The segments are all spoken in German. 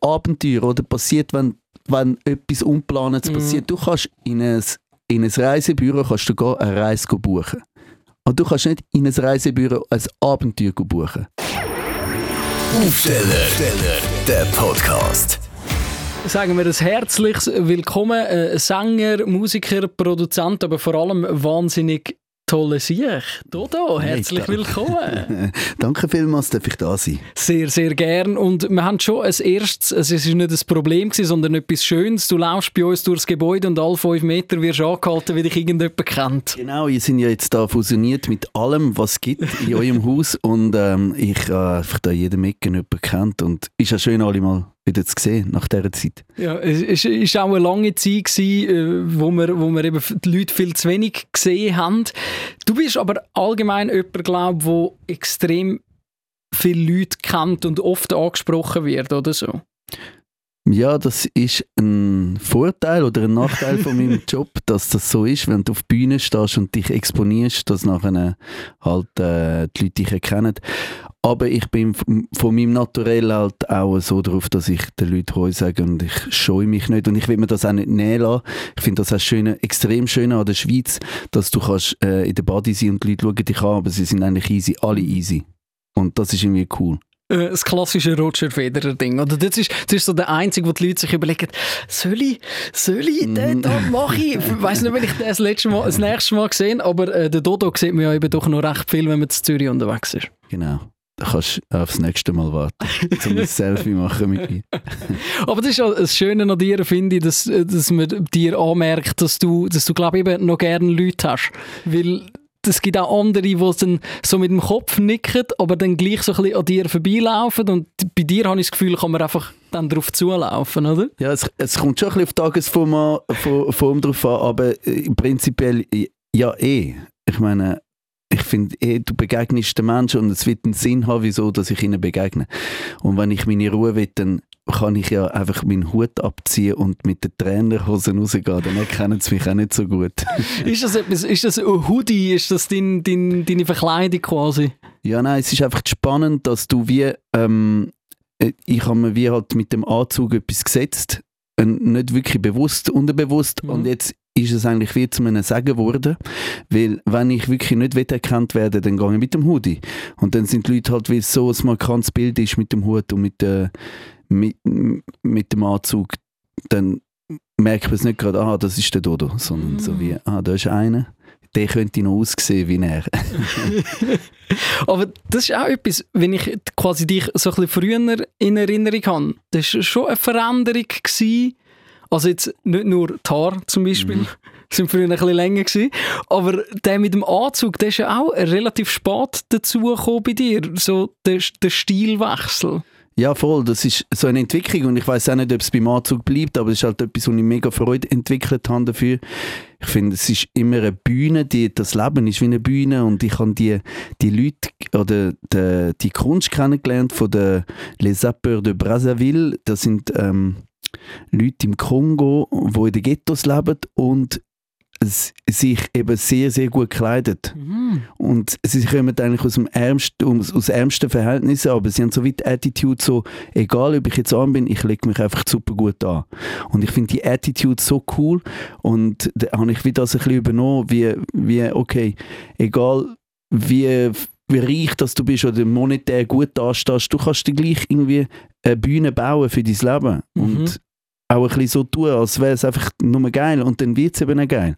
Abenteuer oder passiert, wenn, wenn etwas Unplanetes Mhm. passiert. Du kannst in ein, in ein Reisebüro kannst du gehen, eine Reise buchen. Und du kannst nicht in ein Reisebüro ein Abenteuer buchen. Aufsteller, der Podcast. Sagen wir ein herzliches Willkommen. Äh, Sänger, Musiker, Produzent, aber vor allem wahnsinnig tolle Sieg. Dodo, herzlich Hey, willkommen. Danke vielmals, darf ich da sein. Sehr, sehr gern. Und wir haben schon ein erstes, also es ist nicht ein Problem gewesen, sondern etwas Schönes. Du laufst bei uns durchs Gebäude und alle fünf Meter wirst du angehalten, wie dich irgendjemand kennt. Genau, ihr sind ja jetzt da fusioniert mit allem, was es gibt in eurem Haus und ähm, ich äh, einfach da jeden Ecke jemanden kennt und ist ja schön, alle mal wieder zu sehen nach dieser Zeit. Ja, es ist auch eine lange Zeit gewesen, äh, wo wir, wo wir eben die Leute viel zu wenig gesehen haben. Du bist aber allgemein jemand, glaube wo extrem viele Leute kennt und oft angesprochen wird, oder so? Ja, das ist ein Vorteil oder ein Nachteil von meinem Job, dass das so ist, wenn du auf der Bühne stehst und dich exponierst, dass nachher halt äh, die Leute dich erkennen. Aber ich bin von meinem Naturell halt auch so drauf, dass ich den Leuten Heu sage und ich scheue mich nicht und ich will mir das auch nicht nähen lassen. Ich finde das auch schöne, extrem schön an der Schweiz, dass du kannst äh, in der Body sein und die Leute schauen dich an, aber sie sind eigentlich easy, alle easy. Und das ist irgendwie cool. Äh, Das klassische Roger Federer-Ding. Oder das ist, das ist so der einzige, wo die Leute sich überlegen, soll ich, soll ich, den da mache ich. Ich weiss nicht, wenn ich das, letzte Mal, das nächste Mal gesehen aber äh, den Dodo sieht man ja eben doch noch recht viel, wenn man zu Zürich unterwegs ist. Genau. Kannst du aufs nächste Mal warten, um ein Selfie machen mit mir. Aber das ist ja das Schöne an dir, finde ich, dass, dass man dir anmerkt, dass du, dass du glaube ich, noch gerne Leute hast. Weil es gibt auch andere, die dann so mit dem Kopf nicken, aber dann gleich so ein bisschen an dir vorbeilaufen und bei dir habe ich das Gefühl, kann man einfach dann drauf zulaufen, oder? Ja, es, es kommt schon ein bisschen auf die Tagesform an, Form- drauf an, aber prinzipiell ja eh. Ich meine, ich finde eh, du begegnest den Menschen und es wird einen Sinn haben, wieso dass ich ihnen begegne. Und wenn ich meine Ruhe will, dann kann ich ja einfach meinen Hut abziehen und mit den Trainerhosen rausgehen, dann erkennen sie mich auch nicht so gut. Ist das etwas, ist das ein Hoodie, ist das dein, dein, deine Verkleidung quasi? Ja, nein, es ist einfach spannend, dass du wie, ähm, äh, ich habe mir wie halt mit dem Anzug etwas gesetzt, äh, nicht wirklich bewusst, unterbewusst Mhm. und jetzt ist es eigentlich wie zu einem Sagen geworden, weil wenn ich wirklich nicht erkannt werde, dann gehe ich mit dem Hoodie und dann sind die Leute halt, wie es so ein markantes Bild ist mit dem Hut und mit, äh, mit, mit dem Anzug, dann merkt man es nicht gerade, ah, das ist der Dodo, sondern so wie, ah, da ist einer, der könnte noch aussehen wie er. Aber das ist auch etwas, wenn ich quasi dich so ein bisschen früher in Erinnerung habe, das war schon eine Veränderung. Gewesen. Also jetzt nicht nur die Haare zum Beispiel, sind früher ein bisschen länger gewesen, aber der mit dem Anzug, der ist ja auch relativ spät dazugekommen bei dir, so der, der Stilwechsel. Ja, voll. Das ist so eine Entwicklung und ich weiß auch nicht, ob es beim Anzug bleibt, aber es ist halt etwas, wo ich mega Freude entwickelt habe dafür. Ich finde, es ist immer eine Bühne, die, das Leben ist wie eine Bühne und ich habe die, die Leute oder die, die Kunst kennengelernt von den Les Sapeurs de Brazzaville. Das sind ähm, Leute im Kongo, die in den Ghettos leben und sich eben sehr, sehr gut kleidet. Und sie kommen eigentlich aus dem ärmsten, aus, aus ärmsten Verhältnissen, aber sie haben so wie die Attitude so, egal ob ich jetzt arm bin, ich lege mich einfach super gut an. Und ich finde die Attitude so cool und da habe ich wieder das ein bisschen übernommen, wie, wie okay, egal wie, wie reich dass du bist oder monetär gut dastehst, du kannst dir gleich irgendwie eine Bühne bauen für dein Leben. Mhm. Und auch ein bisschen so tun, als wäre es einfach nur geil und dann wird es eben auch geil.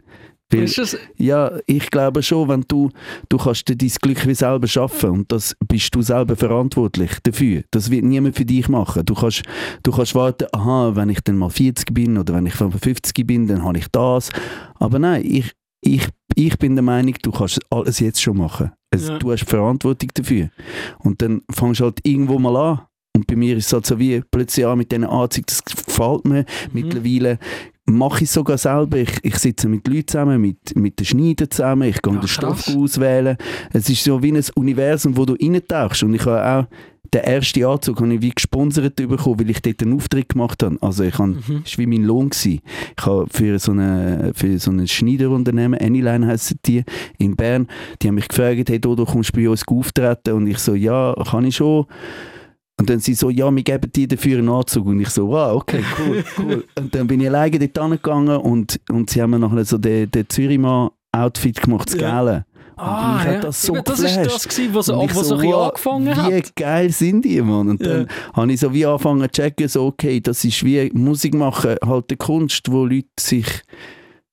Weil- ja, ich glaube schon, wenn du, du kannst dir dein Glück wie selber schaffen und das bist du selber verantwortlich dafür. Das wird niemand für dich machen. Du kannst, du kannst warten, aha, wenn ich dann mal 40 bin oder wenn ich 55 bin, dann habe ich das. Aber nein, ich, ich, ich bin der Meinung, du kannst alles jetzt schon machen. Es, Ja. Du hast Verantwortung dafür. Und dann fängst du halt irgendwo mal an. Und bei mir ist es halt so wie plötzlich an mit diesen Anzügen, das gefällt mir. Mittlerweile mache ich es sogar selber. Ich, ich sitze mit Leuten zusammen, mit, mit den Schneidern zusammen, ich gehe Ja, den Stoff auswählen. Es ist so wie ein Universum, wo du reintauchst. Und ich habe auch den ersten Anzug habe ich wie gesponsert bekommen, weil ich dort einen Auftritt gemacht habe. Also ich habe, Mhm. das war wie mein Lohn. Gewesen. Ich habe für so eine, für so ein Schneiderunternehmen, Anyline heissen die, in Bern, die haben mich gefragt, hey Dodo, kommst du bei uns auftreten? Und ich so, ja, kann ich schon. Und dann sie so, ja, wir geben dir dafür einen Anzug. Und ich so, wow, okay, cool, cool. und dann bin ich alleine dort angegangen und, und sie haben mir nachher so den, den Zürichmann-Outfit gemacht, das Ja. Geile. Ah, und mich ja. das so Eben, das ist das, gewesen, was, so, Und ich was so, ein wow, angefangen Wie hat. geil sind die, Mann. Und dann habe ich so wie angefangen zu checken, so, okay, das ist wie Musik machen, halt eine Kunst, wo Leute sich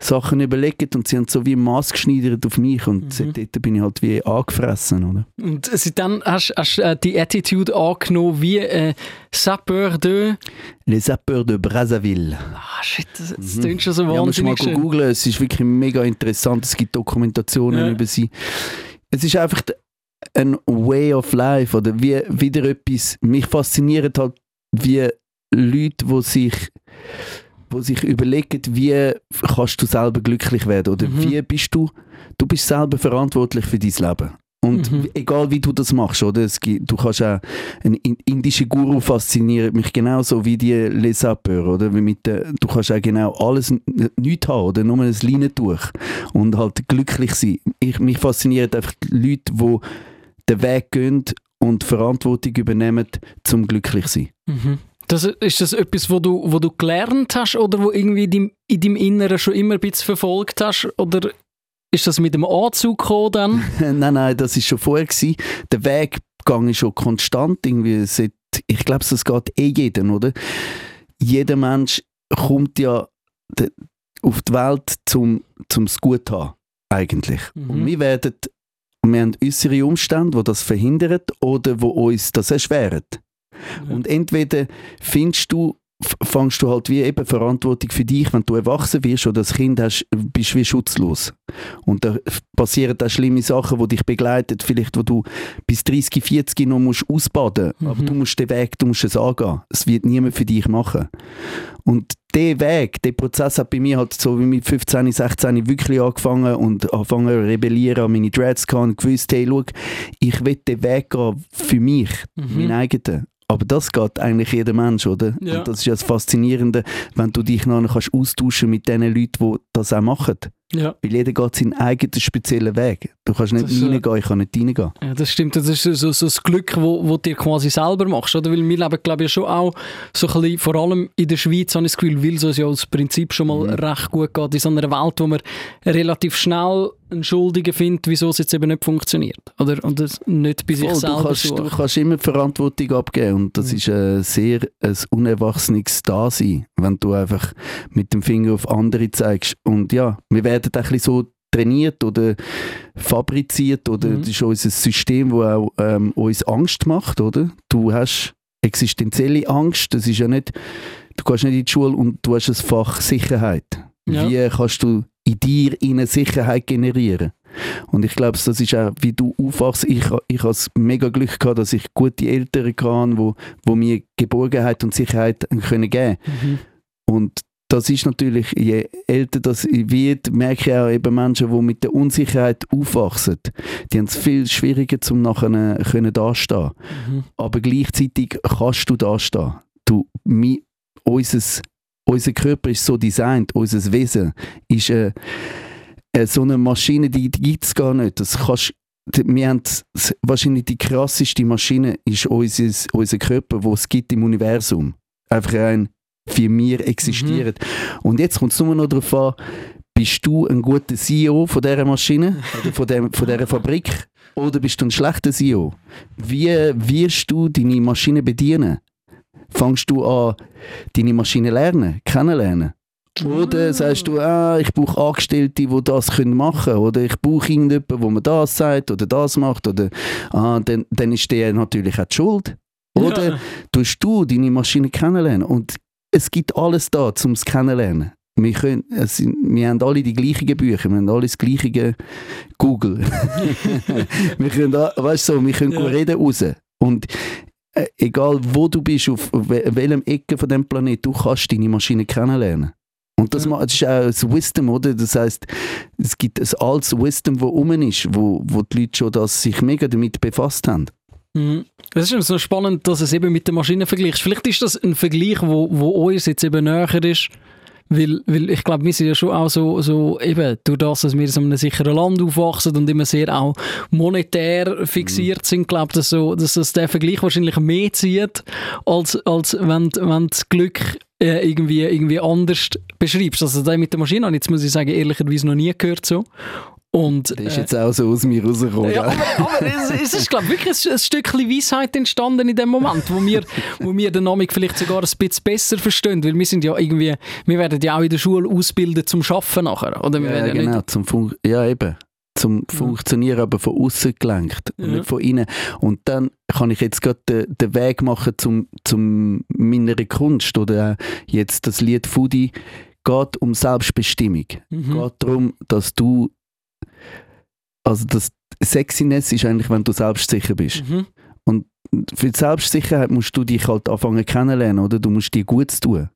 Sachen überlegen und sie haben so wie maßgeschneidert auf mich und Mhm. seitdem bin ich halt wie angefressen, oder? Und seitdem hast du äh, die Attitude angenommen wie äh, Sapeur de... Les Sapeurs de Brazzaville. Ah, shit, das, das klingt schon so Ja, musst mal wahnsinnig schön. googeln, es ist wirklich mega interessant, es gibt Dokumentationen Ja. über sie. Es ist einfach ein Way of Life oder wie wieder etwas, mich fasziniert halt, wie Leute, die sich wo sich überlegen, wie kannst du selber glücklich werden oder Mhm. wie bist du, du bist selber verantwortlich für dein Leben. Und Mhm. egal wie du das machst, oder? Es gibt, du kannst auch, ein in- indischer Guru fasziniert mich genauso wie die Les Sapeurs, oder? Wie mit der, du kannst auch genau alles, nichts haben, oder? Nur ein Leinentuch. Und halt glücklich sein. Ich, mich fasziniert einfach die Leute, die den Weg gehen und Verantwortung übernehmen, zum glücklich sein. Mhm. Das, ist das etwas, wo du, wo du gelernt hast oder wo irgendwie in deinem, in deinem Inneren schon immer ein bisschen verfolgt hast? Oder ist das mit dem Anzug gekommen dann? nein, nein, das ist schon vorher gewesen. Der Weg gehe ich schon konstant irgendwie seit, ich glaube, das geht eh jeden, oder? Jeder Mensch kommt ja auf die Welt zum zum es gut zu haben, eigentlich. Mhm. Und wir werden, wir haben äußere Umstände, die das verhindern oder wo uns das erschweren. Ja. Und entweder findest du, f- fängst du halt wie eben Verantwortung für dich, wenn du erwachsen wirst oder als Kind hast, bist du wie schutzlos. Und da passieren auch schlimme Sachen, die dich begleiten, vielleicht wo du bis 30, 40 noch musst ausbaden Mhm. aber du musst den Weg, du musst es angehen. Es wird niemand für dich machen. Und der Weg, der Prozess hat bei mir halt so wie mit 15, 16 wirklich angefangen und angefangen zu rebellieren, an meine Dreads gehabt und gewusst, hey, schau, ich will den Weg gehen für mich, Mhm. meinen eigenen. Aber das geht eigentlich jeder Mensch, oder? Ja. Und das ist ja das Faszinierende, wenn du dich nachher kannst austauschen mit den Leuten, die das auch machen. Ja. Weil jeder geht seinen eigenen speziellen Weg. Du kannst nicht Das äh, reingehen, ich kann nicht reingehen. Ja, das stimmt. Das ist so, so, das Glück, wo, wo du dir quasi selber machst. Oder? Weil wir leben, glaube ich, schon auch so ein bisschen, vor allem in der Schweiz, habe ich das Gefühl, weil es uns ja als Prinzip schon mal Mhm. recht gut geht, in so einer Welt, wo man relativ schnell einen Schuldigen findet, wieso es jetzt eben nicht funktioniert. Oder? Und das nicht bei sich Voll, du, selber kannst, du sucht. kannst immer Verantwortung abgeben und das Mhm. ist ein sehr ein unerwachsenes Dasein, wenn du einfach mit dem Finger auf andere zeigst. Und ja, wir werden ein bisschen so trainiert oder fabriziert oder Mhm. das ist unser System, das auch ähm, uns Angst macht, oder? Du hast existenzielle Angst, das ist ja nicht, du gehst nicht in die Schule und du hast ein Fach Sicherheit. Ja. Wie kannst du in dir eine Sicherheit generieren? Und ich glaube, das ist auch, wie du aufwachst. Ich, ich habe das mega Glück gehabt, dass ich gute Eltern hatte, wo, wo mir Geborgenheit und Sicherheit können geben Mhm. Und das ist natürlich, je älter das wird, merke ich auch eben Menschen, die mit der Unsicherheit aufwachsen, die haben es viel schwieriger, zum nachher äh, können dastehen. Mhm. Aber gleichzeitig kannst du dastehen. Du, mi, unser, unser Körper ist so designt, unser Wesen ist äh, äh, so eine Maschine, die, die gibt es gar nicht. Das kannst, wir haben wahrscheinlich die krasseste Maschine ist unser, unser Körper, wo es gibt im Universum. Einfach ein, für wir existieren. Und jetzt kommt es nur noch darauf an, bist du ein guter CEO von dieser Maschine oder von, dem, von dieser Fabrik oder bist du ein schlechter CEO? Wie wirst du deine Maschine bedienen? Fangst du an, deine Maschine lernen, kennenlernen? Oder sagst du, ah, ich brauche Angestellte, die das können machen können. Oder ich brauche irgendjemanden, wo mir das sagt oder das macht. Oder, ah, dann, dann ist der natürlich auch die schuld. Oder Ja. tust du deine Maschine kennenlernen. Und es gibt alles da, um es kennenlernen. Wir, können, sind, wir haben alle die gleichen Bücher, wir haben alle das gleiche Google. wir können, da- weißt du, so, wir können Ja. reden raus. Und äh, egal wo du bist, auf we- welchem Ecke von dem Planet, du kannst deine Maschine kennenlernen. Und das, Ja. das ist auch das Wisdom, oder? Das heißt, es gibt ein altes Wisdom, wo rum ist, wo, wo die Leute schon das sich mega damit befasst haben. Mhm. Es ist so spannend, dass es eben mit der Maschine vergleichst. Vielleicht ist das ein Vergleich, wo, wo uns jetzt eben näher ist, Weil, weil ich glaube, wir sind ja schon auch so, so eben durch das, dass wir in so einem sicheren Land aufwachsen und immer sehr auch monetär fixiert sind, glaube dass, so, dass das der Vergleich wahrscheinlich mehr zieht, als, als wenn, wenn das Glück äh, irgendwie, irgendwie anders beschreibst. Also der mit der Maschine jetzt, muss ich sagen, ehrlicherweise noch nie gehört so. Und, Das ist jetzt auch so aus mir rausgekommen. ja, aber, aber es, es ist, glaube ich, wirklich ein, ein Stückchen Weisheit entstanden in dem Moment, wo wir, wo wir den Namen vielleicht sogar ein bisschen besser verstehen, weil wir sind ja irgendwie, wir werden ja auch in der Schule ausbilden zum Schaffen nachher, oder? Wir Ja, werden ja genau, zum Fun ja eben. Zum Funktionieren, aber von außen gelenkt und Ja. nicht von innen. Und dann kann ich jetzt gerade den, den Weg machen zum, zum meiner Kunst oder jetzt das Lied Foodie geht um Selbstbestimmung. Mhm. geht darum, dass du also das Sexiness ist eigentlich, wenn du selbstsicher bist. Mhm. Für die Selbstsicherheit musst du dich halt anfangen kennenlernen, oder? Du musst dir gut tun.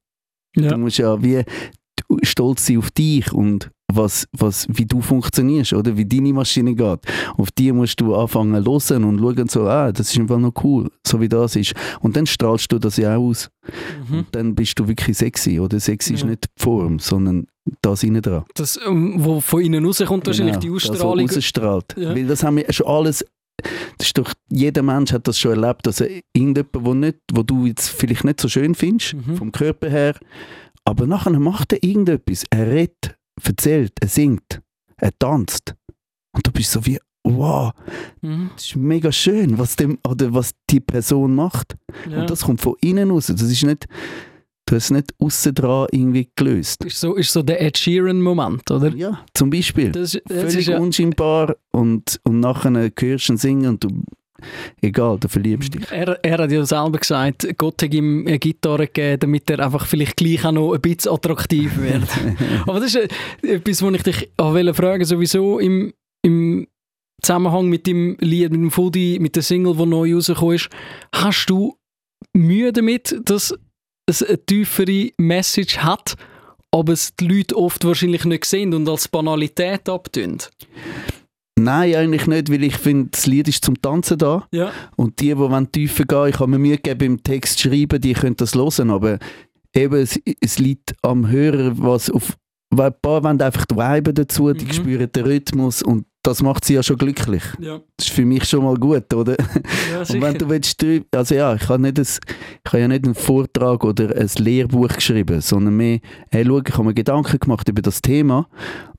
Ja. Du musst ja wie stolz sein auf dich und was, was, wie du funktionierst, oder? Wie deine Maschine geht. Auf die musst du anfangen hören und schauen so, ah, das ist einfach noch cool, so wie das ist. Und dann strahlst du das ja auch aus. Mhm. Und dann bist du wirklich sexy, oder? Sexy ist Ja. nicht die Form, sondern das innen dran. Das, ähm, wo von innen rauskommt, wahrscheinlich die Genau, Ausstrahlung. Das, was rausstrahlt. Ja. Weil das haben wir schon alles. Das ist doch, jeder Mensch hat das schon erlebt, dass er irgendjemand, wo, nicht, wo du jetzt vielleicht nicht so schön findest, Mhm. vom Körper her, aber nachher macht er irgendetwas. Er redet, erzählt, er singt, er tanzt. Und du bist so wie, wow, Mhm. das ist mega schön, was, dem, oder was die Person macht. Ja. Und das kommt von innen raus. Das ist nicht, du hast es nicht außen dran irgendwie gelöst. ist so, ist so der Ed Sheeran-Moment, oder? Ja, zum Beispiel. Das, das völlig ist ja, unscheinbar und, und nachher hörst du ihn singen und du, egal, du verliebst dich. er, er hat ja selber gesagt, Gott hat ihm eine Gitarre gegeben, damit er einfach vielleicht gleich auch noch ein bisschen attraktiv wird. Aber das ist äh, etwas, was ich dich auch fragen sowieso im, im Zusammenhang mit dem Lied, mit dem Foodie, mit der Single, die neu rausgekommen ist. Hast du Mühe damit, dass es eine tiefere Message hat, aber es die Leute oft wahrscheinlich nicht sehen und als Banalität abtun? Nein, eigentlich nicht, weil ich finde, das Lied ist zum Tanzen da Ja. und die, die tiefer gehen, ich habe mir Mühe gegeben im Text schreiben, die können das hören, aber eben, es, es liegt am Hörer, was auf weil ein paar wollen einfach die Vibe dazu, die Mhm. spüren den Rhythmus und das macht sie ja schon glücklich. Ja, Das ist für mich schon mal gut, oder? ja Und wenn du willst, also ja, ich habe nicht ein, ich habe ja nicht einen Vortrag oder ein Lehrbuch geschrieben, sondern mehr, hey, schau, ich habe mir Gedanken gemacht über das Thema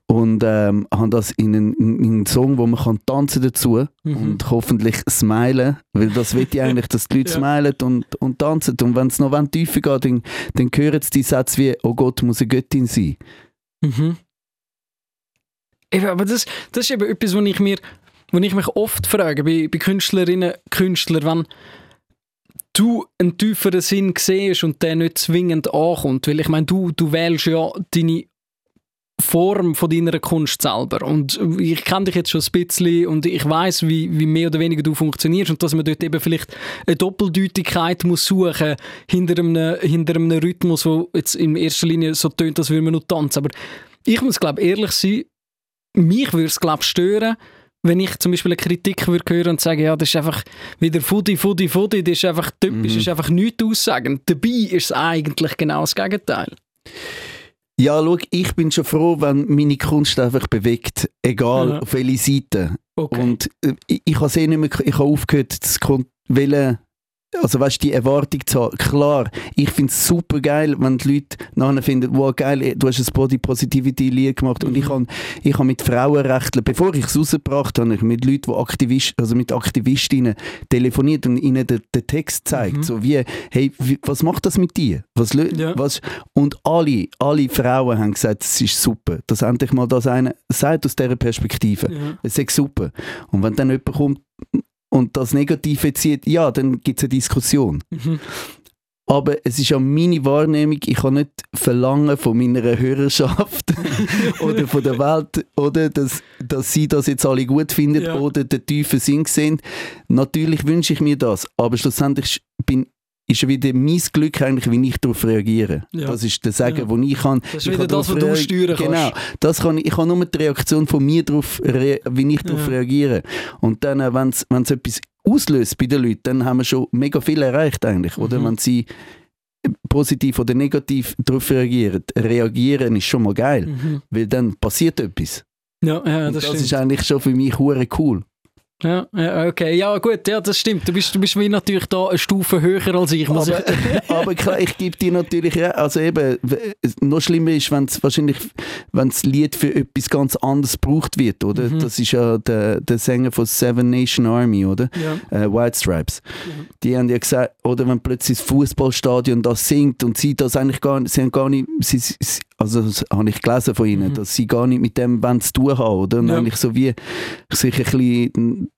und ähm, habe das in einen, in einen Song, wo man kann tanzen dazu Mhm. und hoffentlich smilen, weil das will ich eigentlich, dass die Leute Ja. smilen und, und tanzen und wenn es noch tiefer geht, dann, dann hören sie die Sätze wie, oh Gott, muss eine Göttin sein. Mhm. Eben, aber das, das ist eben etwas, wo ich, mir, wo ich mich oft frage, bei, bei Künstlerinnen, Künstlern, wenn du einen tieferen Sinn siehst und der nicht zwingend ankommt, weil ich meine, du, du wählst ja deine Form von deiner Kunst selber und ich kenne dich jetzt schon ein bisschen und ich weiß, wie, wie mehr oder weniger du funktionierst und dass man dort eben vielleicht eine Doppeldeutigkeit muss suchen hinter hinter einem Rhythmus, wo jetzt in erster Linie so tönt, als würde man nur tanzen. Aber ich muss glaube ehrlich sein, mich würde es glaube stören, wenn ich zum Beispiel eine Kritik würde hören und sagen, ja, das ist einfach wieder Fudi, Fudi, Fudi, das ist einfach typisch, Mhm. ist einfach nichts aussagen. Dabei ist es eigentlich genau das Gegenteil. Ja, schau, ich bin schon froh, wenn meine Kunst einfach bewegt, egal Ja. auf welche Seite. Okay. Und äh, ich, ich habe eh nicht mehr, ich habe aufgehört, das kon- wollen, also weißt die Erwartung zu haben. Klar, ich finde es super geil, wenn die Leute nachher finden, wow geil, du hast ein Body Positivity Lied gemacht und Mhm. ich habe ich habe mit Frauenrechtlern, bevor ich es rausgebracht habe, ich mit Leuten, die Aktivist, also mit Aktivistinnen telefoniert und ihnen den, den Text gezeigt, Mhm. so wie, hey, was macht das mit dir? Was, Ja. was, und alle, alle Frauen haben gesagt, es ist super, dass endlich mal das eine sagt aus dieser Perspektive. ja. Es ist super. Und wenn dann jemand kommt und das Negative zieht, ja, dann gibt es eine Diskussion. Mhm. Aber es ist ja meine Wahrnehmung, ich kann nicht verlangen von meiner Hörerschaft oder von der Welt, oder, dass, dass sie das jetzt alle gut finden Ja. oder den tiefen Sinn sehen. Natürlich wünsche ich mir das, aber schlussendlich bin ist wieder mein Glück eigentlich, wie ich darauf reagiere. Ja. Das ist der Sagen, Ja. wo ich kann. Das ist ich wieder kann das, was du steuern kannst. Genau, das kann ich, kann nur die Reaktion von mir darauf, wie ich darauf Ja. reagiere. Und dann, wenn es etwas auslöst bei den Leuten, dann haben wir schon mega viel erreicht eigentlich, oder? Mhm. Wenn sie positiv oder negativ darauf reagieren, reagieren ist schon mal geil, Mhm. weil dann passiert etwas. Ja, ja, Und das, das stimmt. ist eigentlich schon für mich hure cool. Ja, ja, okay. Ja, gut, ja, das stimmt. Du bist, du bist wie natürlich da eine Stufe höher als ich. Muss Aber, ich aber klar, ich gebe dir natürlich recht. Also eben, noch schlimmer ist, wenn es wahrscheinlich, wenn das Lied für etwas ganz anderes gebraucht wird, oder? Mhm. Das ist ja der, der Sänger von Seven Nation Army, oder? ja. Äh, White Stripes. Mhm. Die haben ja gesagt, oder wenn plötzlich das Fußballstadion das singt und sie das eigentlich gar nicht, sie haben gar nicht, sie, sie, also das habe ich gelesen von ihnen, Mhm. dass sie gar nicht mit dem zu tun haben, oder? Und Ja. eigentlich so wie sich ein bisschen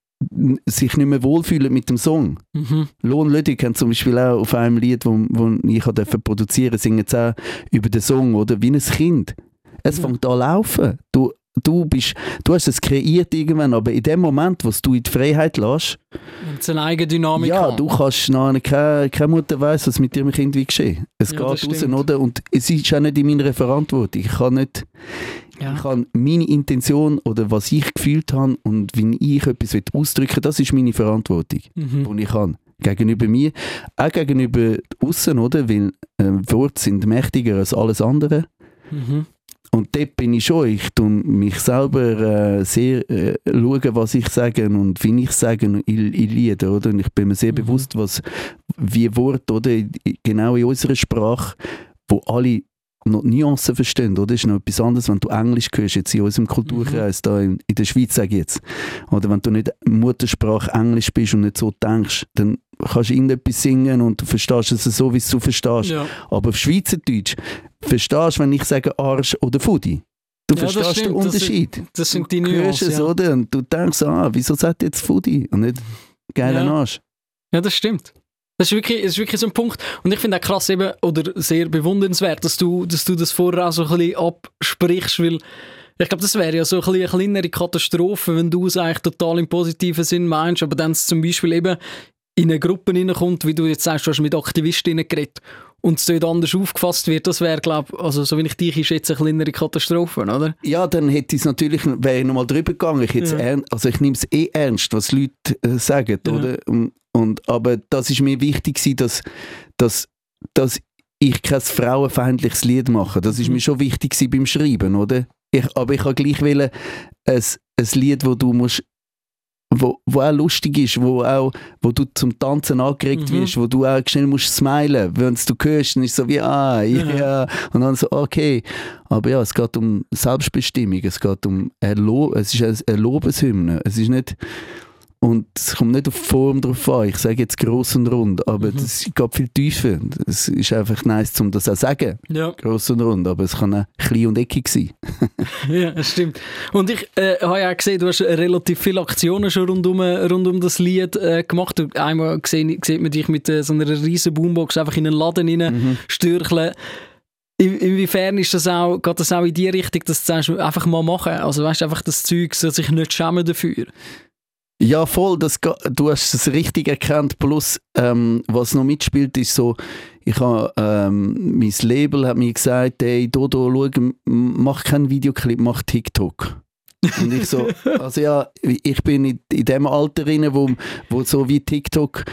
sich nicht mehr wohlfühlen mit dem Song. Mhm. Lohn Ludwig haben zum Beispiel auch auf einem Lied, wo, wo ich produzieren singen sie auch über den Song, oder? Wie ein Kind. Es Ja. fängt an laufen. Du, du, bist, du hast es kreiert irgendwann, aber in dem Moment, wo du in die Freiheit lässt, Und es eine eigene Dynamik ja, haben. du kannst nachher, keine, keine Mutter weiss, was mit ihrem Kind wie geschehen. Es Ja, geht raus, stimmt. oder? Und es ist auch nicht in meiner Verantwortung. Ich kann nicht, Ja. ich kann meine Intention oder was ich gefühlt habe und wie ich etwas ausdrücken will, das ist meine Verantwortung Mhm. die ich habe. Gegenüber mir, auch gegenüber außen, oder? Weil äh, Worte sind mächtiger als alles andere. Mhm. Und dort bin ich schon. Ich tue mich selber äh, sehr äh, schauen, was ich sage und wie ich sage in, in Liedern, oder? Und ich bin mir sehr Mhm. bewusst, was wie Worte, oder? Genau in unserer Sprache, wo alle noch Nuancen verstehen, oder? Das ist noch etwas anderes, wenn du Englisch hörst, jetzt in unserem Kulturkreis, da in, in der Schweiz, sage ich jetzt. Oder wenn du nicht Muttersprache Englisch bist und nicht so denkst, dann kannst du irgendetwas singen und du verstehst es so, wie du verstehst. Ja. Aber auf Schweizerdeutsch verstehst du, wenn ich sage Arsch oder Fudi. Du Ja, das verstehst den stimmt, das Unterschied. sind- Das sind die du hörst Nuancen. es, Ja. oder? Und du denkst, ah, wieso sagt jetzt Fudi und nicht geiler Ja. Arsch? ja, das stimmt. Das ist wirklich, das ist wirklich so ein Punkt. Und ich finde auch krass eben, oder sehr bewundernswert, dass du, dass du das vorher auch so ein bisschen absprichst, weil ich glaube, das wäre ja so ein bisschen eine kleinere Katastrophe, wenn du es eigentlich total im positiven Sinn meinst, aber dann es zum Beispiel eben in eine Gruppe hineinkommt, wie du jetzt sagst, du hast mit Aktivistinnen geredet und es dort anders aufgefasst wird, das wäre, glaube ich, also so wie ich dich einschätze, eine kleinere Katastrophe, oder? Ja, dann hätte ich es natürlich, wäre ich nochmal drüber gegangen. Ich, es Ja. ern- also ich nehme es eh ernst, was Leute äh, sagen, Ja. oder? Und, und, aber das ist mir wichtig gewesen, dass, dass, dass ich kein frauenfeindliches Lied mache. Das ist Mhm. mir schon wichtig gewesen beim Schreiben, oder? Ich, aber ich habe gleich wollen, ein, ein Lied, wo du musst wo, wo auch lustig ist, wo, auch, wo du zum Tanzen angeregt Mhm. wirst, wo du auch schnell musst smilen. Wenn du hörst, dann ist es so wie, ah, ja. Ja. Und dann so, okay. Aber ja, es geht um Selbstbestimmung, es geht um Erlo es ist eine Lobeshymne. Es ist nicht, und es kommt nicht auf die Form drauf an. Ich sage jetzt gross und rund, aber Mhm. das geht viel tiefer. Es ist einfach nice, um das auch zu sagen. Ja. Gross und rund, aber es kann auch klein und eckig sein. Ja, das stimmt. Und ich äh, habe ja auch gesehen, du hast relativ viele Aktionen schon rund um, rund um das Lied äh, gemacht. Du- Einmal gesehen, sieht man dich mit äh, so einer riesen Boombox einfach in einen Laden rein Mhm. stürcheln. In, inwiefern ist das auch, geht das auch in die Richtung, dass du einfach mal machen? Also weißt du, einfach das Zeug, sich nicht schämen dafür. Ja, voll. Das, du hast es richtig erkannt. Plus, ähm, was noch mitspielt, ist so, ich habe, ähm, mein Label hat mir gesagt, hey, Dodo, schau, mach keinen Videoclip, mach TikTok. Und ich so, also ja, ich bin in, in dem Alter rein, wo, wo so wie TikTok,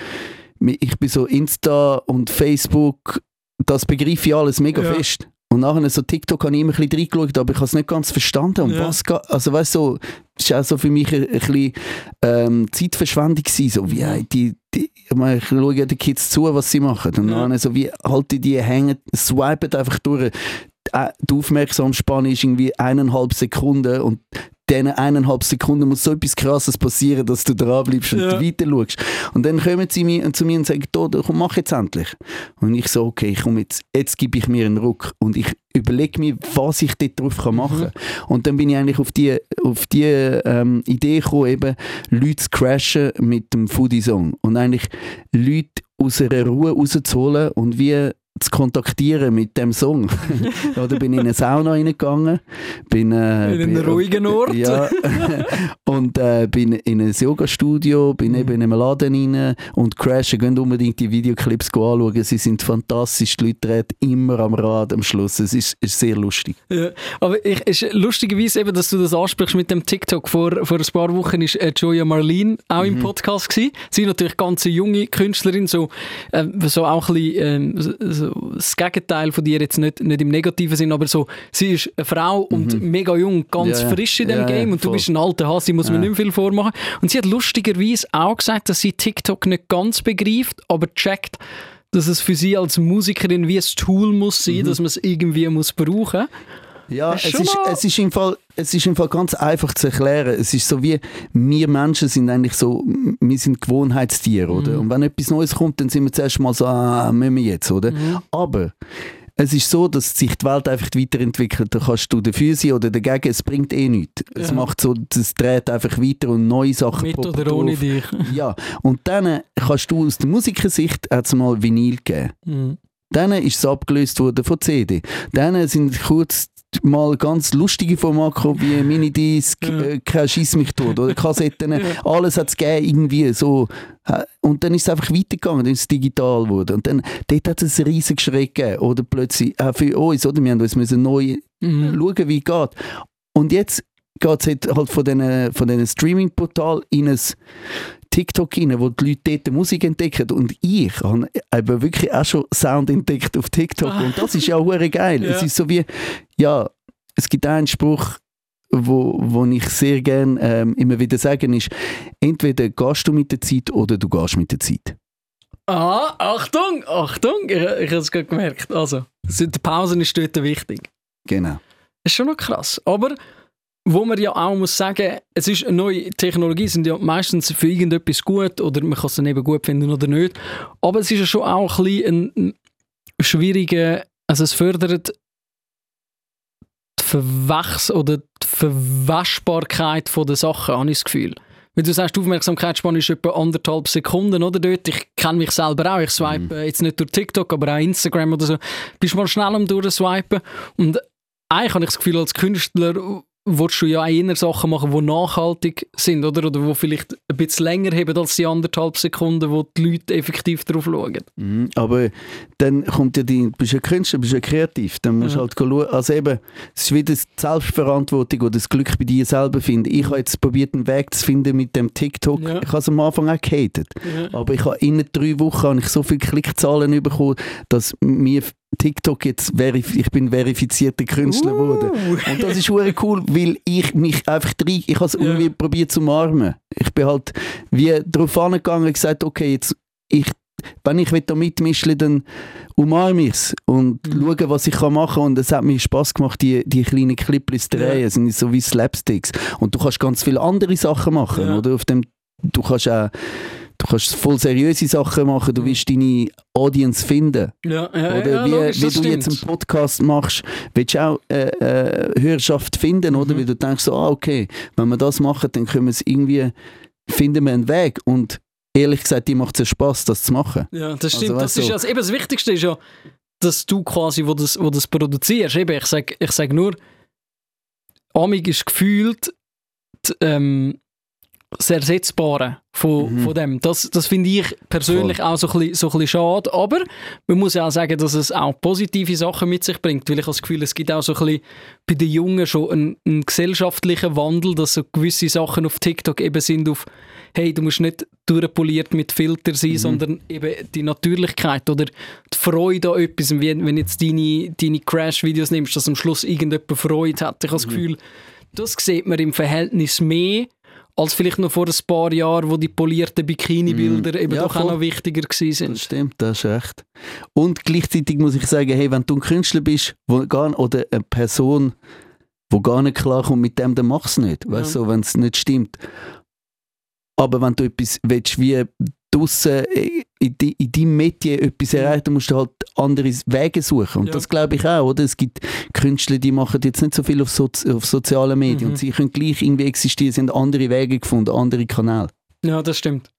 ich bin so Insta und Facebook, das begreife ich alles mega Ja. fest. Und nachher so TikTok habe ich immer ein bisschen reingeschaut, aber ich habe es nicht ganz verstanden. Und Ja. was also weißt du, so, es war auch so für mich ein, ein bisschen ähm, Zeitverschwendung gewesen, so wie, die, die, ich, schaue ja den Kids zu, was sie machen. Und Ja. dann so wie, halten die hängen, swipen einfach durch. Die die Aufmerksamspanne ist irgendwie eineinhalb Sekunden und diesen eineinhalb Sekunden muss so etwas Krasses passieren, dass du dran bleibst und Ja. weiter schaust. Und dann kommen sie mir, zu mir und sagen, Dodo, komm, mach jetzt endlich. Und ich so, okay, komm jetzt, jetzt gebe ich mir einen Ruck und ich überlege mir, was ich dort drauf kann machen kann. Und dann bin ich eigentlich auf die, auf die ähm, Idee gekommen, eben Leute zu crashen mit dem Foodie-Song und eigentlich Leute aus einer Ruhe rauszuholen und wie zu kontaktieren mit dem Song. Oder bin in eine Sauna reingegangen, bin, äh, In einen bin- ruhigen Ort. ja, und äh, bin in ein Yoga-Studio, bin Mhm. eben in einem Laden rein und crashen. Geht unbedingt die Videoclips anschauen. Sie sind fantastisch. Die Leute drehen immer am Rad am Schluss. Es ist, ist sehr lustig. Ja, aber ich, ist lustigerweise eben, dass du das ansprichst mit dem TikTok. Vor, vor ein paar Wochen ist äh, Joya Marlene auch Mhm. im Podcast gewesen. Sie ist natürlich ganz junge Künstlerin, so, äh, so auch ein bisschen, ähm, so also das Gegenteil von dir jetzt nicht, nicht im negativen Sinn, aber so, sie ist eine Frau und mega jung, ganz Ja, frisch in dem Ja, Game und du voll. bist ein alter Hase, muss man nicht mehr viel vormachen. Und sie hat lustigerweise auch gesagt, dass sie TikTok nicht ganz begreift, aber checkt, dass es für sie als Musikerin wie ein Tool muss sein, dass man es irgendwie muss brauchen. Ja, Das es ist es, ist im Fall, es ist im Fall ganz einfach zu erklären. Es ist so wie, wir Menschen sind eigentlich so, wir sind Gewohnheitstiere, Mhm. oder? Und wenn etwas Neues kommt, dann sind wir zuerst mal so, ah, müssen wir jetzt, oder? Mhm. Aber es ist so, dass sich die Welt einfach weiterentwickelt. Da kannst du dafür sein oder dagegen, es bringt eh nichts. Es Ja. macht so, es dreht einfach weiter und neue Sachen Mit oder ohne drauf. dich. Ja, und dann kannst du aus der Musikersicht mal Vinyl gegeben. Mhm. Dann ist es abgelöst worden von CD. Dann sind kurz mal ganz lustige Formate gekommen, wie Minidisc, Ja. äh, kein Schiss mich tot oder Kassetten, alles hat es gegeben, irgendwie so. Und dann ist es einfach weitergegangen, dann ist es digital geworden. Und dann, dort hat es einen riesigen Schreck gegeben. Oder plötzlich, auch für uns, oder? Wir haben uns müssen neu Mhm. schauen, wie es geht. Und jetzt geht es halt halt von diesen von diesen Streaming-Portal in ein TikTok rein, wo die Leute dort Musik entdecken. Und ich habe wirklich auch schon Sound entdeckt auf TikTok. Und das ist ja auch geil. Ja. Es ist so wie, ja, es gibt einen Spruch, wo, wo ich sehr gerne ähm, immer wieder sage, ist, entweder gehst du mit der Zeit oder du gehst mit der Zeit. Ah, Achtung, Achtung, ich, ich habe es gerade gemerkt. Also, die Pause ist dort wichtig. Genau. Das ist schon noch krass. Aber wo man ja auch muss sagen, es ist eine neue Technologie, sind ja meistens für irgendetwas gut oder man kann es dann eben gut finden oder nicht. Aber es ist ja schon auch ein bisschen ein schwieriger, also es fördert die Verwechs oder die Verwaschbarkeit der Sachen, habe ich das Gefühl. Wenn du sagst, die Aufmerksamkeitsspanne ist etwa anderthalb Sekunden, oder? Dort, ich kenne mich selber auch. Ich swipe äh, jetzt nicht durch TikTok, aber auch Instagram oder so. Bist mal schnell am Durchswipen. Und eigentlich habe ich das Gefühl, als Künstler willst du ja auch eher Sachen machen, die nachhaltig sind, oder? Oder die vielleicht ein bisschen länger haben als die anderthalb Sekunden, wo die Leute effektiv drauf schauen. Mhm, aber dann kommt ja die, du bist ja Künstler, bist ja kreativ, dann musst du Ja. halt schauen, also eben, es ist wieder die Selbstverantwortung oder das Glück bei dir selber finden. Ich habe jetzt probiert, einen Weg zu finden mit dem TikTok. Ja. Ich habe es am Anfang auch gehatet, aber ich habe in drei Wochen habe ich so viele Klickzahlen bekommen, dass mir TikTok jetzt, ich bin verifizierter Künstler geworden. Und das ist hure cool, weil ich mich einfach rein, ich habe es irgendwie probiert zu umarmen. Ich bin halt wie darauf angegangen und gesagt, okay, jetzt, ich, wenn ich da mitmischen dann umarme ich es und Mhm. schaue, was ich kann machen kann. Und es hat mir Spass gemacht, die, die kleinen Clips zu drehen. Ja. Es sind so wie Slapsticks. Und du kannst ganz viele andere Sachen machen. Ja. Oder? Auf dem, du kannst auch du kannst voll seriöse Sachen machen, du Mhm. willst deine Audience finden. Ja, ja, Oder ja, wie, logisch, wie das du jetzt stimmt. einen Podcast machst, willst du auch äh, äh, Hörerschaft finden, oder? Mhm. Weil du denkst so, ah, okay, wenn wir das machen, dann können wir es irgendwie, finden wir einen Weg. Und ehrlich gesagt, dir macht es ja Spass, das zu machen. Ja, das Also, stimmt. das weißt ist also, eben das Wichtigste ist ja, dass du quasi, wo das, wo das produzierst, eben, ich sage ich sag nur, Amig ist gefühlt die, ähm, das Ersetzbare von, Mhm. von dem. Das, das finde ich persönlich auch so ein, bisschen, so ein bisschen schade, aber man muss ja auch sagen, dass es auch positive Sachen mit sich bringt, weil ich habe das Gefühl, es gibt auch so ein bisschen bei den Jungen schon einen, einen gesellschaftlichen Wandel, dass so gewisse Sachen auf TikTok eben sind auf hey, du musst nicht durchpoliert mit Filter sein, sondern eben die Natürlichkeit oder die Freude an etwas. Wie, wenn jetzt deine, deine Crash-Videos nimmst, dass am Schluss irgendjemand Freude hat. Ich habe das Gefühl, das sieht man im Verhältnis mehr als vielleicht noch vor ein paar Jahren, wo die polierten Bikini-Bilder eben Ja, doch auch voll. noch wichtiger gewesen Das sind. stimmt, das ist recht. Und gleichzeitig muss ich sagen, hey, wenn du ein Künstler bist wo gar, oder eine Person, die gar nicht klarkommt mit dem, dann mach es nicht. Weißt Ja. du, wenn es nicht stimmt. Aber wenn du etwas willst, wie draussen in, di- in deinem Metier etwas erreichen, dann musst du halt andere Wege suchen. Und Ja. das glaube ich auch, oder? Es gibt Künstler, die machen jetzt nicht so viel auf, Sozi auf sozialen Medien Mhm. und sie können gleich irgendwie existieren, sie haben andere Wege gefunden, andere Kanäle. Ja, das stimmt.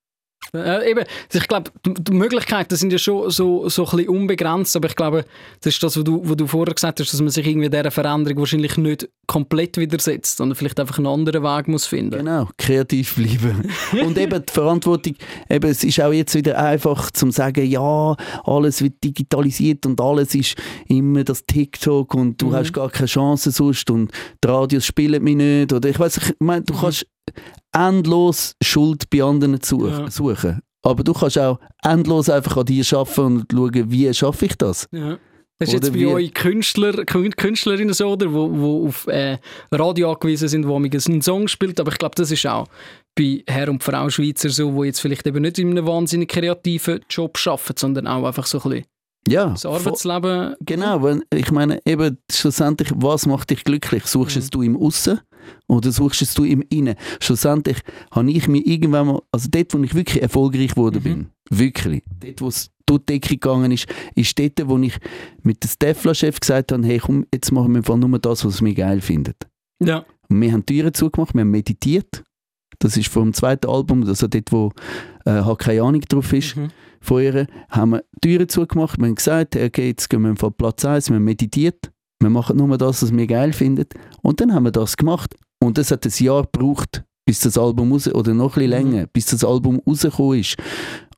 Äh, eben, also ich glaube, die Möglichkeiten sind ja schon so, so ein bisschen unbegrenzt, aber ich glaube, das ist das, was du, was du vorher gesagt hast, dass man sich irgendwie dieser Veränderung wahrscheinlich nicht komplett widersetzt, sondern vielleicht einfach einen anderen Weg muss finden. Genau, kreativ bleiben. Und eben die Verantwortung, eben, es ist auch jetzt wieder einfach zum sagen, ja, alles wird digitalisiert und alles ist immer das TikTok und du Mhm. hast gar keine Chance sonst und die Radios spielen mich nicht. Oder ich weiß, ich meine, du Mhm. kannst endlos Schuld bei anderen zu Ja. suchen. Aber du kannst auch endlos einfach an dir arbeiten und schauen, wie schaffe ich das. Ja. Das ist Oder jetzt bei euch Künstler, Kün- Künstlerinnen so, oder, wo, wo auf äh, Radio angewiesen sind, wo man einen Song spielt, aber ich glaube, das ist auch bei Herr und Frau Schweizer so, wo jetzt vielleicht eben nicht in einem wahnsinnig kreativen Job arbeiten, sondern auch einfach so ein bisschen Ja, das Arbeitsleben. Genau, weil ich meine, eben schlussendlich, was macht dich glücklich? Suchst Mhm. es du im Aussen oder suchst es du im Innen? Schlussendlich habe ich mir irgendwann mal, also dort, wo ich wirklich erfolgreich geworden Mhm. bin, wirklich, dort, wo es durch die Decke gegangen ist, ist dort, wo ich mit dem Stefla-Chef gesagt habe, hey komm, jetzt machen wir einfach nur das, was wir geil finden. Ja. Und wir haben die Türen zugemacht, wir haben meditiert. Das ist vom zweiten Album, also dort, wo äh, keine Ahnung drauf ist Mhm. von ihr, haben wir die Türen zugemacht. Wir haben gesagt, okay, jetzt gehen wir von Platz 1, wir haben meditiert, wir machen nur das, was wir geil finden. Und dann haben wir das gemacht. Und es hat ein Jahr gebraucht, bis das Album raus, oder noch ein bisschen Mhm. länger, bis das Album rausgekommen ist.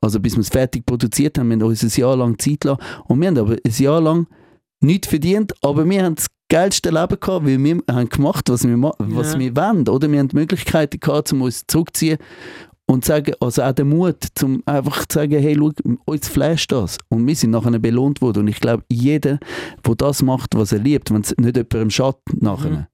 Also bis wir es fertig produziert haben, wir haben uns ein Jahr lang Zeit lassen. Und wir haben aber ein Jahr lang nichts verdient, aber wir haben das geilste Leben gehabt, weil wir haben gemacht, was wir, was Ja. wir wollen. Oder wir haben die Möglichkeiten gehabt, um uns zurückzuziehen und sagen, also auch den Mut, um einfach zu sagen, hey, schau, uns flasht das. Und wir sind nachher belohnt worden. Und ich glaube, jeder, der das macht, was er liebt, wenn es nicht jemandem schadet nachher, Mhm.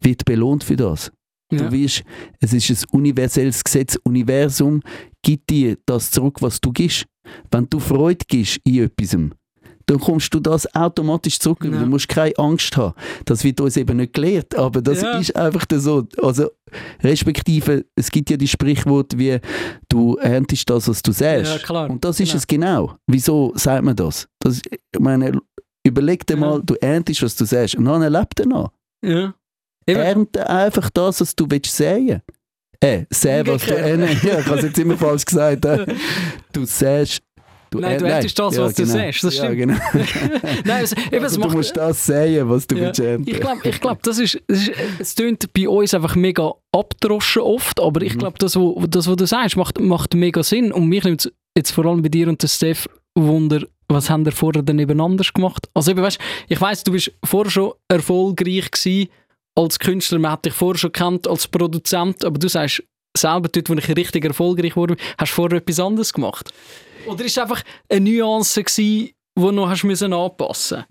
wird belohnt für das. Ja. Du wirst, es ist ein universelles Gesetz. Universum gibt dir das zurück, was du gibst. Wenn du Freude gibst in etwas, dann kommst du das automatisch zurück. Ja. Du musst keine Angst haben. Das wird uns eben nicht gelehrt, aber das Ja. ist einfach so. Also, respektive, es gibt ja die Sprichworte wie, du erntest das, was du säst. Ja, klar. Und das ist Genau. es genau. Wieso sagt man das? das ich meine, überleg dir mal, du erntest, was du säst. Und dann lebt er noch. Ja. Eben. Ernte einfach das, was du willst säen. Äh, säen, was du äh, Ja, ich habe es jetzt immer falsch gesagt. Äh. Du säst. Du Nein, du äh, erntest das, was du genau. säst, das ja, stimmt. Genau. Nein, es, eben, Also, du macht, musst das säen, was du Ja, ernten. Ich glaube, ich glaub, das ist, das ist, es tönt bei uns einfach mega abgedroschen oft, aber ich Mhm. glaube, das, wo- das, was du sagst, macht, macht mega Sinn. Und mich nimmt jetzt vor allem bei dir und der Steph Wunder, was haben ihr vorher dann eben anders gemacht? Also eben, weißt, ich weiß, du bist vorher schon erfolgreich gewesen als Künstler, man hat dich vorher schon kennt als Produzent, aber du sagst selber, dort, wo ich richtig erfolgreich wurde, hast du vorher etwas anderes gemacht? Oder ist es einfach eine Nuance gewesen, die du noch hast müssen anpassen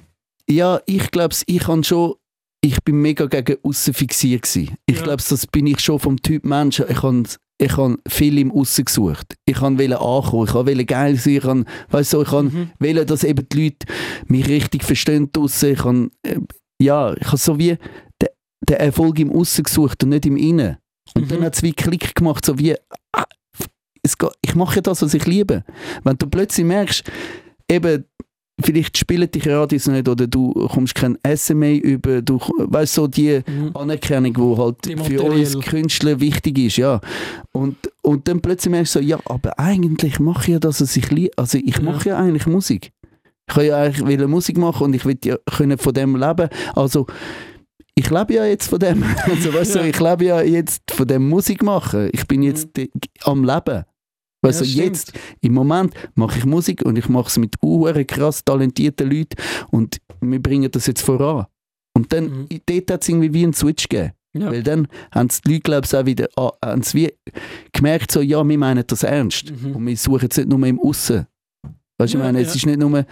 Ja, ich glaube, ich kann schon. Ich bin mega gegen aussen fixiert gewesen. Ich Ja. glaube, das bin ich schon vom Typ Mensch. Ich habe ich han viel im Aussen gesucht. Ich wollte ankommen, ich wollte geil sein, ich han, weißt du, ich han Mhm. wollte, dass eben die Leute mich richtig verstehen draussen. Ich han, äh, ja, ich habe so wie den, den Erfolg im Aussen gesucht und nicht im Innen. Und Mhm. dann hat es wie Klick gemacht, so wie, ah, geht, ich mache ja das, was ich liebe. Wenn du plötzlich merkst, eben, vielleicht spielen dich Radios nicht oder du kommst kein SMA über, du weißt so die Mhm. Anerkennung, die halt Die für uns. Künstler wichtig ist, ja. Und, und dann plötzlich merkst du so, ja, aber eigentlich mache ich ja das, was ich liebe. Also ich mache ja eigentlich Musik. Ich kann ja eigentlich will Musik machen und ich will ja können von dem leben. Also ich lebe ja jetzt von dem. Also weißt du, Ja. ich lebe ja jetzt von dem Musik machen. Ich bin jetzt die- am Leben. Weißt Ja, jetzt im Moment mache ich Musik und ich mache es mit uhren krass talentierten Leuten und wir bringen das jetzt voran. Und dann, Mhm. dort hat es irgendwie wie einen Switch gegeben. Ja. Weil dann haben die Leute, glaube ich, auch wieder ah, haben sie wie gemerkt, so, ja, wir meinen das ernst. Mhm. Und wir suchen es nicht nur im Aussen. Weißt du, ich Ja, meine, ja. es ist nicht nur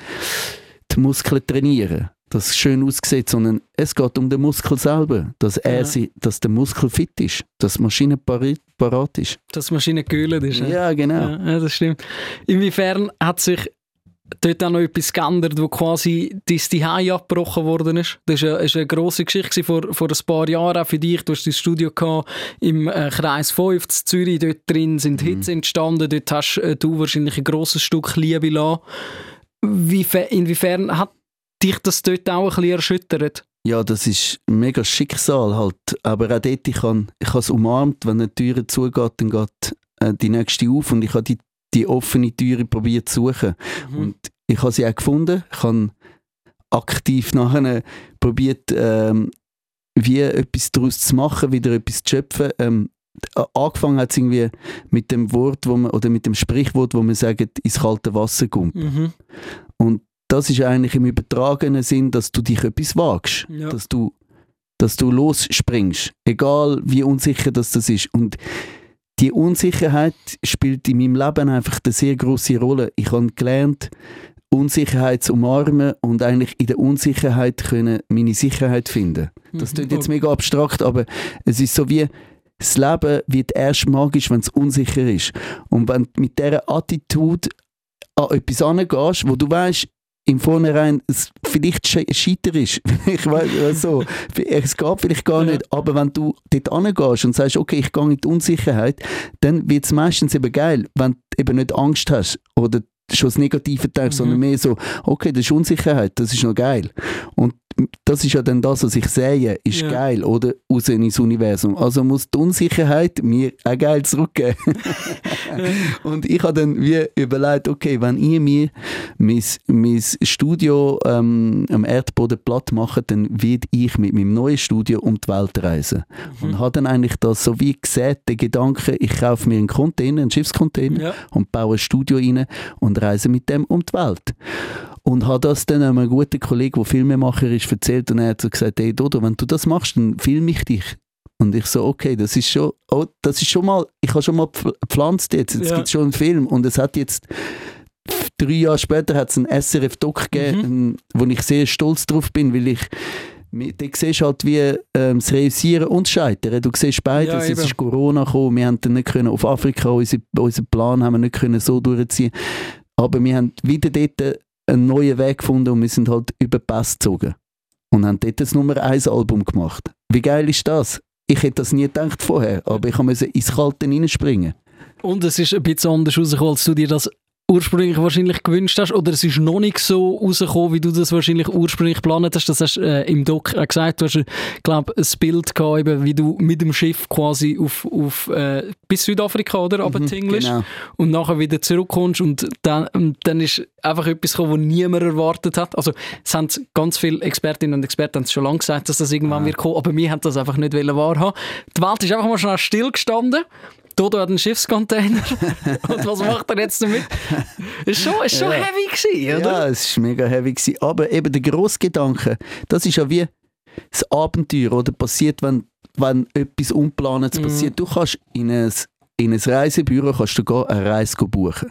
die Muskeln trainieren, dass es schön aussieht, sondern es geht um den Muskel selber, dass, er Ja. sie, dass der Muskel fit ist, dass die Maschine parat ist. Dass die Maschine gekühlt ist. Ja, genau. Ja, ja, das stimmt. Inwiefern hat sich dort auch noch etwas geändert, wo quasi dein Zuhause abgebrochen worden ist? Das war eine, ist eine grosse Geschichte vor, vor ein paar Jahren auch für dich. Du hast dein Studio gehabt im äh, Kreis 5 in Zürich. Dort drin sind Hits entstanden. Dort hast äh, du wahrscheinlich ein grosses Stück Liebe lassen. Wiefe- Inwiefern hat dich das dort auch ein bisschen erschüttert? Ja, das ist ein mega Schicksal halt. Aber auch dort, ich habe ich es umarmt, wenn eine Tür zugeht, dann geht äh, die nächste auf und ich habe die, die offene Türe probiert zu suchen. Mhm. Und ich habe sie auch gefunden. Ich habe aktiv nachher probiert, ähm, wie etwas daraus zu machen, wieder etwas zu schöpfen. Ähm, angefangen hat es irgendwie mit dem Wort, wo man, oder mit dem Sprichwort, wo man sagt, ins kalte Wasser kommt. Mhm. Und das ist eigentlich im übertragenen Sinn, dass du dich etwas wagst, Ja. dass du dass du losspringst, egal wie unsicher das, das ist. Und die Unsicherheit spielt in meinem Leben einfach eine sehr große Rolle. Ich habe gelernt, Unsicherheit zu umarmen und eigentlich in der Unsicherheit können meine Sicherheit finden. Das klingt jetzt mega abstrakt, aber es ist so wie das Leben wird erst magisch, wenn es unsicher ist. Und wenn du mit dieser Attitude an etwas angehst, wo du weißt, im Vornherein es vielleicht scheiter ist. ich weiß so. Es geht vielleicht gar nicht. Aber wenn du dort angehst und sagst, okay, ich gehe in die Unsicherheit, dann wird es meistens eben geil, wenn du eben nicht Angst hast oder schon das Negative denkst, mhm. sondern mehr so, okay, das ist Unsicherheit, das ist noch geil. Und das ist ja dann das, was ich sehe, ist ja. geil, oder? Raus ins Universum. Also muss die Unsicherheit mir auch geil zurückgeben. und ich habe dann wie überlegt, okay, wenn ihr mir mein, mein Studio ähm, am Erdboden platt macht, dann werde ich mit meinem neuen Studio um die Welt reisen. Mhm. Und habe dann eigentlich das so wie gesehen, den Gedanken, ich kaufe mir einen Container, einen Schiffscontainer ja. und baue ein Studio rein und reise mit dem um die Welt. Und habe das dann einem guten Kollegen, der Filmemacher ist, erzählt und er hat so gesagt, hey Dodo, wenn du das machst, dann filme ich dich. Und ich so, okay, das ist schon, oh, das ist schon mal, ich habe schon mal gepflanzt jetzt, jetzt ja. gibt es schon einen Film und es hat jetzt drei Jahre später hat es einen SRF-Doc gegeben, mhm. wo ich sehr stolz drauf bin, weil ich da siehst halt wie ähm, das Realisieren und das Scheitern. Du siehst beides. Ja, es ist Corona gekommen, wir haben dann nicht können auf Afrika, unseren, unseren Plan haben wir nicht können so durchziehen. Aber wir haben wieder dort einen neuen Weg gefunden und wir sind halt über Pass gezogen. Und haben dort das Nummer 1 Album gemacht. Wie geil ist das? Ich hätte das nie gedacht vorher, aber ich musste ins Kalte reinspringen. Und es ist ein bisschen anders rausgekommen, als du dir das ursprünglich wahrscheinlich gewünscht hast oder es ist noch nicht so rausgekommen, wie du das wahrscheinlich ursprünglich geplant hast. Das hast du äh, im Doc auch gesagt. Du hast, glaube ein Bild gehabt, eben, wie du mit dem Schiff quasi auf, auf äh, bis Südafrika oder mhm, genau. und nachher wieder zurückkommst und dann, und dann ist einfach etwas gekommen, was niemand erwartet hat. Also es haben ganz viele Expertinnen und Experten schon lange gesagt, dass das irgendwann ja. wird kommen, aber wir haben das einfach nicht wahrhaben. Die Welt ist einfach mal schnell stillgestanden Dodo hat einen Schiffscontainer. Und was macht er jetzt damit? Ist schon, ist schon ja. heavy gewesen, oder? Ja, es war mega heavy. Gewesen. Aber eben der Grossgedanke, das ist ja wie das Abenteuer, oder passiert, wenn, wenn etwas Unplanendes mhm. passiert. Du kannst in ein, in ein Reisebüro kannst du gehen, eine Reise buchen.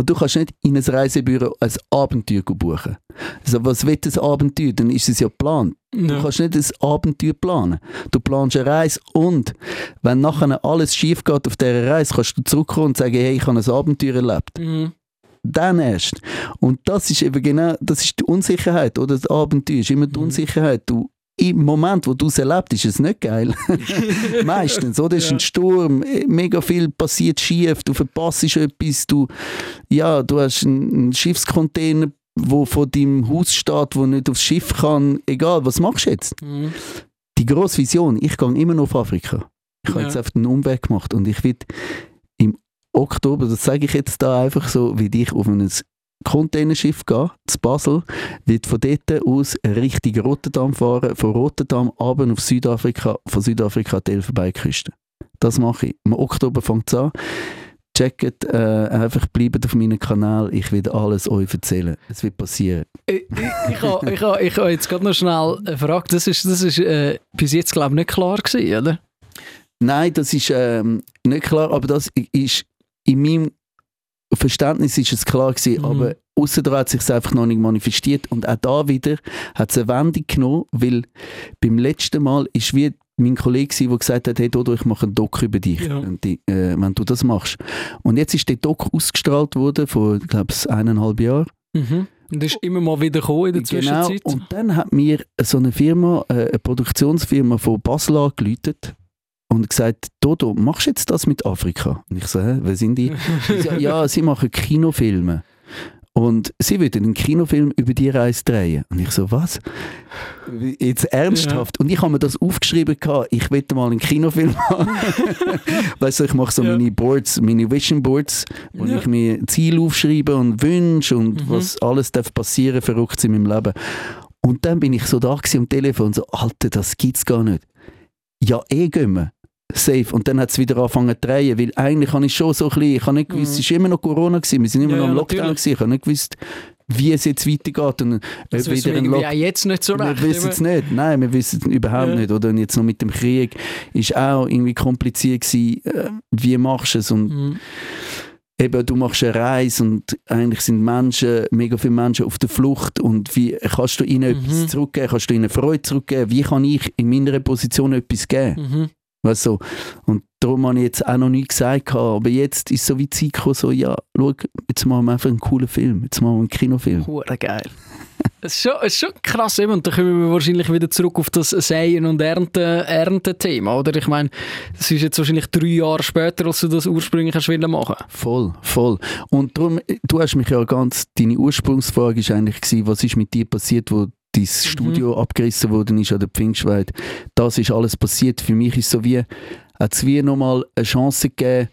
Und du kannst nicht in ein Reisebüro ein Abenteuer buchen. Also was wird das Abenteuer? Dann ist es ja geplant. Ja. Du kannst nicht ein Abenteuer planen. Du planst eine Reise und wenn nachher alles schief geht auf dieser Reise, kannst du zurückkommen und sagen, hey, ich habe ein Abenteuer erlebt. Mhm. Dann erst. Und das ist eben genau, das ist die Unsicherheit, oder das Abenteuer ist immer die mhm. Unsicherheit. Du im Moment, wo du es erlebst, ist es nicht geil. Meistens, oder? Es ist ja. ein Sturm, mega viel passiert schief, du verpasst etwas, du, ja, du hast einen Schiffscontainer, wo von deinem Haus steht, wo nicht aufs Schiff kann, egal, was machst du jetzt? Mhm. Die grosse Vision, ich gehe immer noch auf Afrika. Ich habe ja. jetzt einfach einen Umweg gemacht und ich will im Oktober, das sage ich jetzt da einfach so, wie dich auf ein Containerschiff gehen, zu Basel, wird von dort aus Richtung Rotterdam fahren, von Rotterdam runter auf Südafrika, von Südafrika die Elfenbeinküste. Das mache ich. Im Oktober fängt es an. Checkt, äh, einfach bleibt auf meinem Kanal, ich werde alles euch erzählen. Es wird passieren. Ich, ich, ich habe ich ha, ich ha jetzt gerade noch schnell eine Frage. Das ist, das ist äh, bis jetzt, glaube ich, nicht klar gewesen, oder? Nein, das ist ähm, nicht klar, aber das ist in meinem Verständnis ist es klar gewesen, mhm. aber außerdem hat sich einfach noch nicht manifestiert und auch da wieder hat es eine Wendung genommen, weil beim letzten Mal ist wie mein Kollege der gesagt hat, hey Dodo, ich mache einen Doc über dich, ja. die, äh, wenn du das machst. Und jetzt ist der Doc ausgestrahlt worden vor, glaube ich, eineinhalb Jahren. Mhm. Und ist immer mal wieder gekommen in der genau. Zwischenzeit. Genau. Und dann hat mir so eine Firma, äh, eine Produktionsfirma von Basel angeläutet und gesagt, Dodo, machst du jetzt das mit Afrika? Und ich so, hä, wer sind die? so, ja, sie machen Kinofilme. Und sie würden einen Kinofilm über die Reise drehen. Und ich so, was? Jetzt ernsthaft? Ja. Und ich habe mir das aufgeschrieben, gehabt, ich will mal einen Kinofilm haben. weißt du, ich mache so ja. meine Boards, meine Vision Boards, wo ja. ich mir Ziele aufschreibe und Wünsche und mhm. was alles darf passieren, verrückt in meinem Leben. Und dann bin ich so da am Telefon und so, Alter, das gibt's gar nicht. Ja, eh gehen wir safe. Und dann hat es wieder angefangen zu drehen, weil eigentlich habe ich schon so ein bisschen, ich habe nicht gewusst, mhm. es war immer noch Corona, gewesen, wir sind immer ja, noch im Lockdown, gewesen, ich habe nicht gewusst, wie es jetzt weitergeht. Und Das ob wissen wir auch jetzt nicht so recht. wir wissen es nicht. Nein, wir wissen es überhaupt Ja. nicht. Oder und jetzt noch mit dem Krieg ist auch irgendwie kompliziert gewesen. Äh, wie machst du es? Und Mhm. eben, du machst eine Reise und eigentlich sind Menschen, mega viele Menschen auf der Flucht und wie kannst du ihnen Mhm. etwas zurückgeben? Kannst du ihnen Freude zurückgeben? Wie kann ich in meiner Position etwas geben? Mhm. Weißt du? Und darum habe ich jetzt auch noch nicht gesagt, aber jetzt ist so wie Zeit gekommen, so, ja, schau, jetzt machen wir einfach einen coolen Film, jetzt machen wir einen Kinofilm. Hure geil. Es ist, schon, es ist schon krass, eben. und da kommen wir wahrscheinlich wieder zurück auf das Säen- und Ernten- Ernten-Thema, oder? Ich meine, es ist jetzt wahrscheinlich drei Jahre später, als du das ursprünglich hast machen Voll, voll. Und darum, du hast mich ja ganz, deine Ursprungsfrage ist eigentlich gewesen, was ist mit dir passiert, wo dein Studio abgerissen worden ist an der Pfingstweide. Das ist alles passiert. Für mich ist so wie, hat es wie nochmal eine Chance gegeben,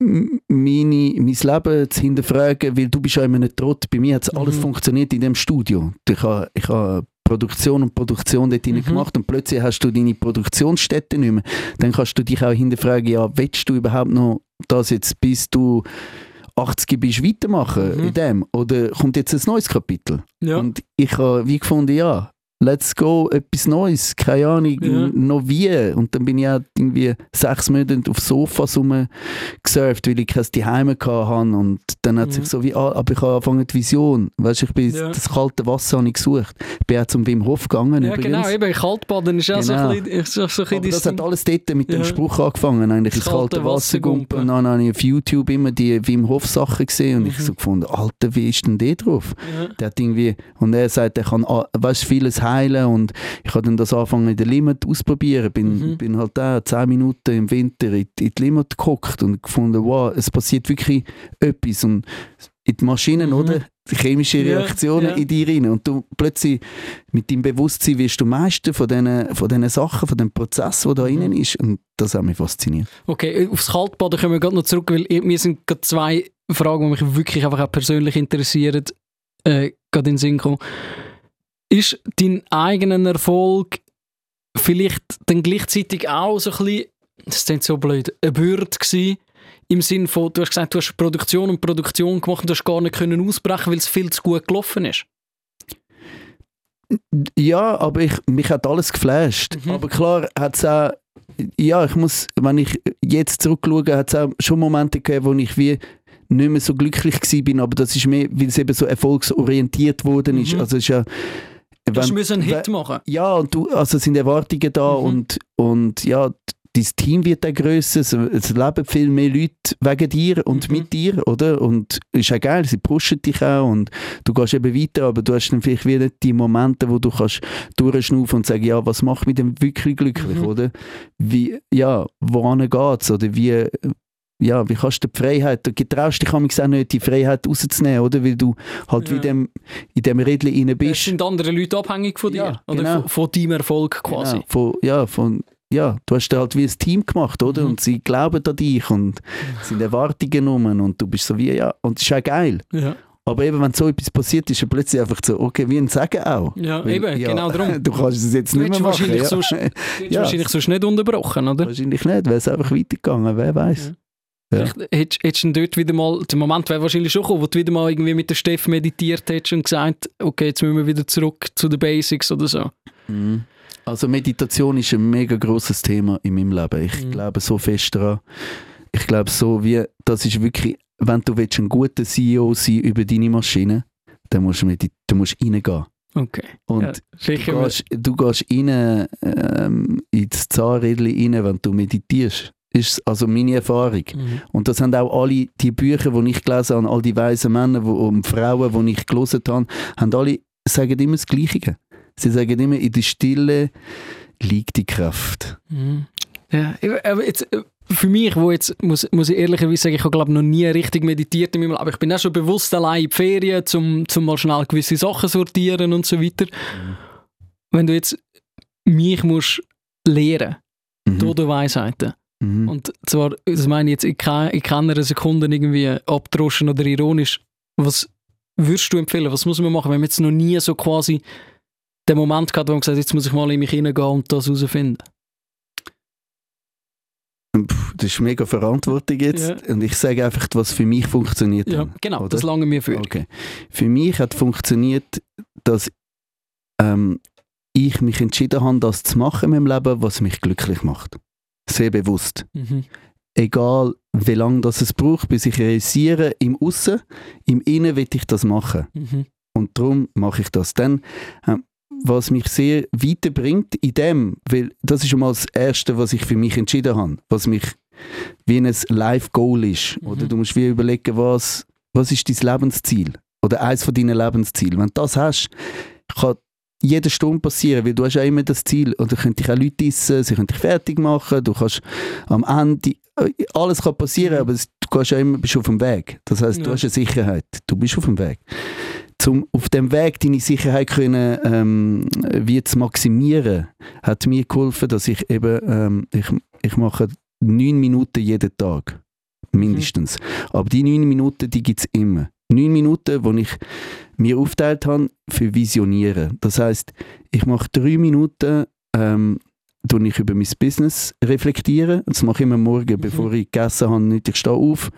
meine, mein Leben zu hinterfragen, weil du bist ja immer nicht Trott. Bei mir hat es alles Mhm. funktioniert in dem Studio. Ich habe ich habe Produktion und Produktion dort Mhm. mhm. gemacht und plötzlich hast du deine Produktionsstätte nicht mehr. Dann kannst du dich auch hinterfragen, ja, willst du überhaupt noch das jetzt, bis du 80 bist, weitermachen Mhm. in dem? Oder kommt jetzt ein neues Kapitel? Ja. Und ich habe wie gefunden, ja, let's go, etwas Neues, keine Ahnung, Ja. noch wie. Und dann bin ich auch irgendwie sechs Monate auf Sofas rumgesurft, weil ich kein Zuhause hatte. Und dann hat Mhm. sich so wie, ah, aber ich habe angefangen die Vision. Weißt du, ich bin Ja. das kalte Wasser habe ich gesucht. Ich bin auch zum Wim Hof gegangen Ja, übrigens. genau, eben Kaltbaden ist auch so Genau. ein bisschen, so, so ein bisschen das hat alles dort mit dem Ja. Spruch angefangen, eigentlich Das ins kalte kalte Wasser gumpen. Und dann habe ich auf YouTube immer die Wim Hof Sachen gesehen und ich Mhm. so gefunden, Alter, wie ist denn der drauf? Der hat irgendwie, und er sagt, er kann a- weißt, vieles heilen und ich habe dann das angefangen in der Limit ausprobieren. Bin, Mhm. bin halt da 10 Minuten im Winter in, in die Limit geguckt und gefunden, wow, es passiert wirklich etwas. Und in die Maschinen, Mhm. oder? Die chemische Ja, Reaktionen ja. in dir rein. Und du plötzlich mit deinem Bewusstsein wirst du Meister von diesen von diesen Sachen, von dem Prozess, der da Mhm. innen ist. Und das hat mich fasziniert. Okay, aufs Kaltbaden kommen wir gerade noch zurück, weil mir sind gerade zwei Fragen, die mich wirklich einfach auch persönlich interessieren, äh, gerade in den Sinn gekommen. Ist dein eigener Erfolg vielleicht dann gleichzeitig auch so ein bisschen, das klingt so blöd, eine Bürde gewesen, im Sinn von, du hast gesagt, du hast Produktion und Produktion gemacht und du hast gar nicht können ausbrechen, weil es viel zu gut gelaufen ist. Ja, aber ich, mich hat alles geflasht. Mhm. Aber klar hat es auch, ja, ich muss, wenn ich jetzt zurückschaue, hat es auch schon Momente gegeben, wo ich wie nicht mehr so glücklich bin, aber das ist mehr, weil es eben so erfolgsorientiert worden ist. Mhm. Also es ist ja, Du wenn- müssen einen Hit wenn- machen. ja, und du, also sind Erwartungen da Mhm. und, und ja, dein Team wird dann grösser, es, es leben viel mehr Leute wegen dir und Mhm. mit dir, oder? Und ist ja geil, sie pushen dich auch und du gehst eben weiter, aber du hast dann vielleicht wieder die Momente, wo du kannst durchschnaufen und sagen, ja, was macht mich denn wirklich glücklich, Mhm. oder? Wie, ja, woran geht's, oder wie, ja, wie kannst du die Freiheit, du getraust dich auch nicht, die Freiheit rauszunehmen, oder? Weil du halt Ja. wie dem, in dem Rädchen rein Es bist. sind andere Leute abhängig von dir. Ja, oder genau. von, von deinem Erfolg quasi. Genau, von, ja, von, ja, du hast halt wie ein Team gemacht, oder? Mhm. Und sie glauben an dich und es sind Erwartungen rum und du bist so wie, ja, und es ist auch geil. Ja, Aber eben, wenn so etwas passiert, ist ja plötzlich einfach so, okay, wie ein Sagen auch. ja Weil, eben, ja, genau darum. Du kannst es jetzt Du nicht mehr machen. wahrscheinlich Ja. sonst- Du Ja. wahrscheinlich sonst nicht unterbrochen, oder? Wahrscheinlich nicht, wäre es einfach weitergegangen, wer weiß. Ja. Hättest hättest du dort wieder mal, der Moment wäre wahrscheinlich schon gekommen, wo du wieder mal irgendwie mit der Steff meditiert hättest und gesagt, okay, jetzt müssen wir wieder zurück zu den Basics oder so. Mhm. Also Meditation ist ein mega großes Thema in meinem Leben. Ich Mhm. glaube so fest daran. Ich glaube so wie, das ist wirklich, wenn du willst, ein guter CEO sein über deine Maschine, dann musst du, medit- du musst reingehen. Okay. Und ja, du, gehst, du gehst rein, ähm, ins Zahnrädchen rein, wenn du meditierst. Ist also meine Erfahrung. Mhm. Und das haben auch alle die Bücher, die ich gelesen habe, all die weisen Männer wo, und Frauen, die ich gelesen habe, haben alle, sagen immer das Gleiche. Sie sagen immer, in der Stille liegt die Kraft. Mhm. Ja, aber jetzt, äh, für mich, wo jetzt, muss, muss ich ehrlicherweise sagen, ich habe glaube noch nie richtig meditiert in meinem Leben. Ich bin auch schon bewusst allein in die Ferien, um zum mal schnell gewisse Sachen sortieren und so weiter. Wenn du jetzt mich musst lehren, Mhm. Weisheiten, Mhm. und zwar, das meine ich jetzt in, ke- in keiner Sekunde irgendwie abdroschen oder ironisch, was würdest du empfehlen, was muss man machen, wenn man jetzt noch nie so quasi den Moment gehabt, wo man gesagt hat, jetzt muss ich mal in mich hineingehen und das herausfinden? Das ist mega Verantwortung jetzt. Ja. Und ich sage einfach, was für mich funktioniert. Ja, genau, oder? das lange mir für. Okay. Für mich hat funktioniert, dass ähm, ich mich entschieden habe, das zu machen in meinem Leben, was mich glücklich macht. Sehr bewusst. Mhm. Egal, wie lange das es braucht, bis ich realisiere, im Aussen, im Innen will ich das machen. Mhm. Und darum mache ich das. Dann, ähm, was mich sehr weiterbringt in dem, weil das ist schon mal das Erste, was ich für mich entschieden habe, was mich wie ein Life-Goal ist. Mhm. Oder du musst wie überlegen, was, was ist dein Lebensziel? Oder eins von deinen Lebenszielen. Wenn du das hast, kann jede Stunde passieren, weil du hast ja immer das Ziel. Oder können dich auch Leute essen, sie können dich fertig machen, du kannst am Ende, äh, alles kann passieren, Mhm. aber du gehst ja immer, bist auf dem Weg. Das heißt, du Ja. hast eine Sicherheit, du bist auf dem Weg. Zum auf dem Weg deine Sicherheit können, ähm, wie zu maximieren, hat mir geholfen, dass ich eben, ähm, ich, ich mache neun Minuten jeden Tag, mindestens. Aber die neun Minuten, die gibt es immer. Neun Minuten, wo ich mir aufteilt habe für Visionieren. Das heißt, ich mache drei Minuten, ähm, ich über mein Business reflektieren. Das mache ich immer morgen, Mhm. bevor ich gegessen habe. Nicht, ich stehe auf,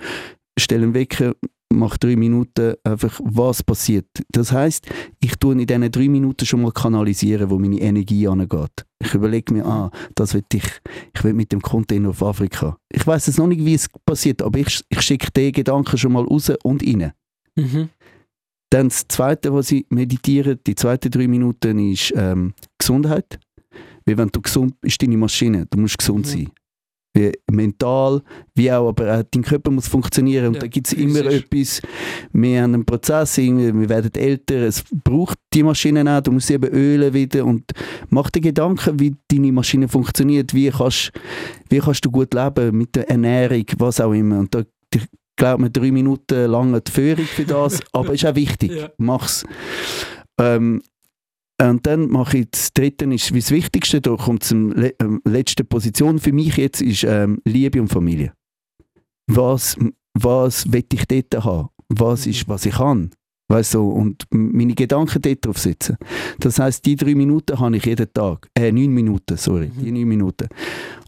stelle einen Wecker, mache drei Minuten einfach, was passiert. Das heißt, ich tue in diesen drei Minuten schon mal kanalisieren, wo meine Energie angeht. Ich überlege mir, ah, das will ich, ich will mit dem Container auf Afrika. Ich weiß jetzt noch nicht, wie es passiert, aber ich, ich schicke den Gedanken schon mal raus und rein. Mhm. Dann das Zweite, was ich meditiere, die zweiten drei Minuten, ist ähm, Gesundheit. Weil wenn du gesund bist, deine Maschine, du musst gesund Mhm. sein. Wie mental, wie auch, aber auch dein Körper muss funktionieren. Und Ja, da gibt es immer etwas, wir haben einen Prozess, wir werden älter, es braucht die Maschine auch, du musst sie eben ölen wieder und mach dir Gedanken, wie deine Maschine funktioniert, wie kannst, wie kannst du gut leben mit der Ernährung, was auch immer. Und da, glaube mir, drei Minuten lange die Führung für das, aber ist auch wichtig, Ja. mach's. Ähm, und dann mache ich das Dritte, ist wie das Wichtigste, da kommt zum le ähm, letzte Position für mich jetzt, ist ähm, Liebe und Familie. Was, was will ich dort haben? Was ist, was ich kann? Weißt du, und meine Gedanken dort drauf setzen. Das heißt, die drei Minuten habe ich jeden Tag. Äh, neun Minuten, sorry, Mhm. die neun Minuten.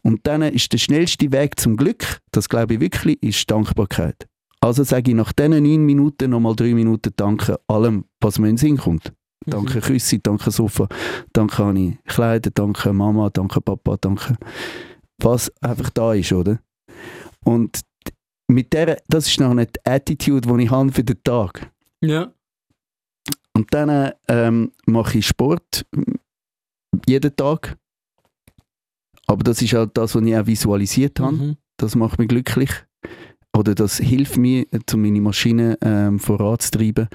Und dann ist der schnellste Weg zum Glück, das glaube ich wirklich, ist Dankbarkeit. Also sage ich nach diesen neun Minuten nochmal drei Minuten Danke allem, was mir in den Sinn kommt. Danke Küsse, danke Sofa, danke Anni Kleider, danke Mama, danke Papa, danke. Was einfach da ist, oder? Und mit der, das ist noch eine Attitude, die ich habe für den Tag. Ja. Und dann ähm, mache ich Sport mm, jeden Tag. Aber das ist halt das, was ich auch visualisiert habe. Mhm. Das macht mich glücklich. Oder das hilft mir, um meine Maschine ähm, voranzutreiben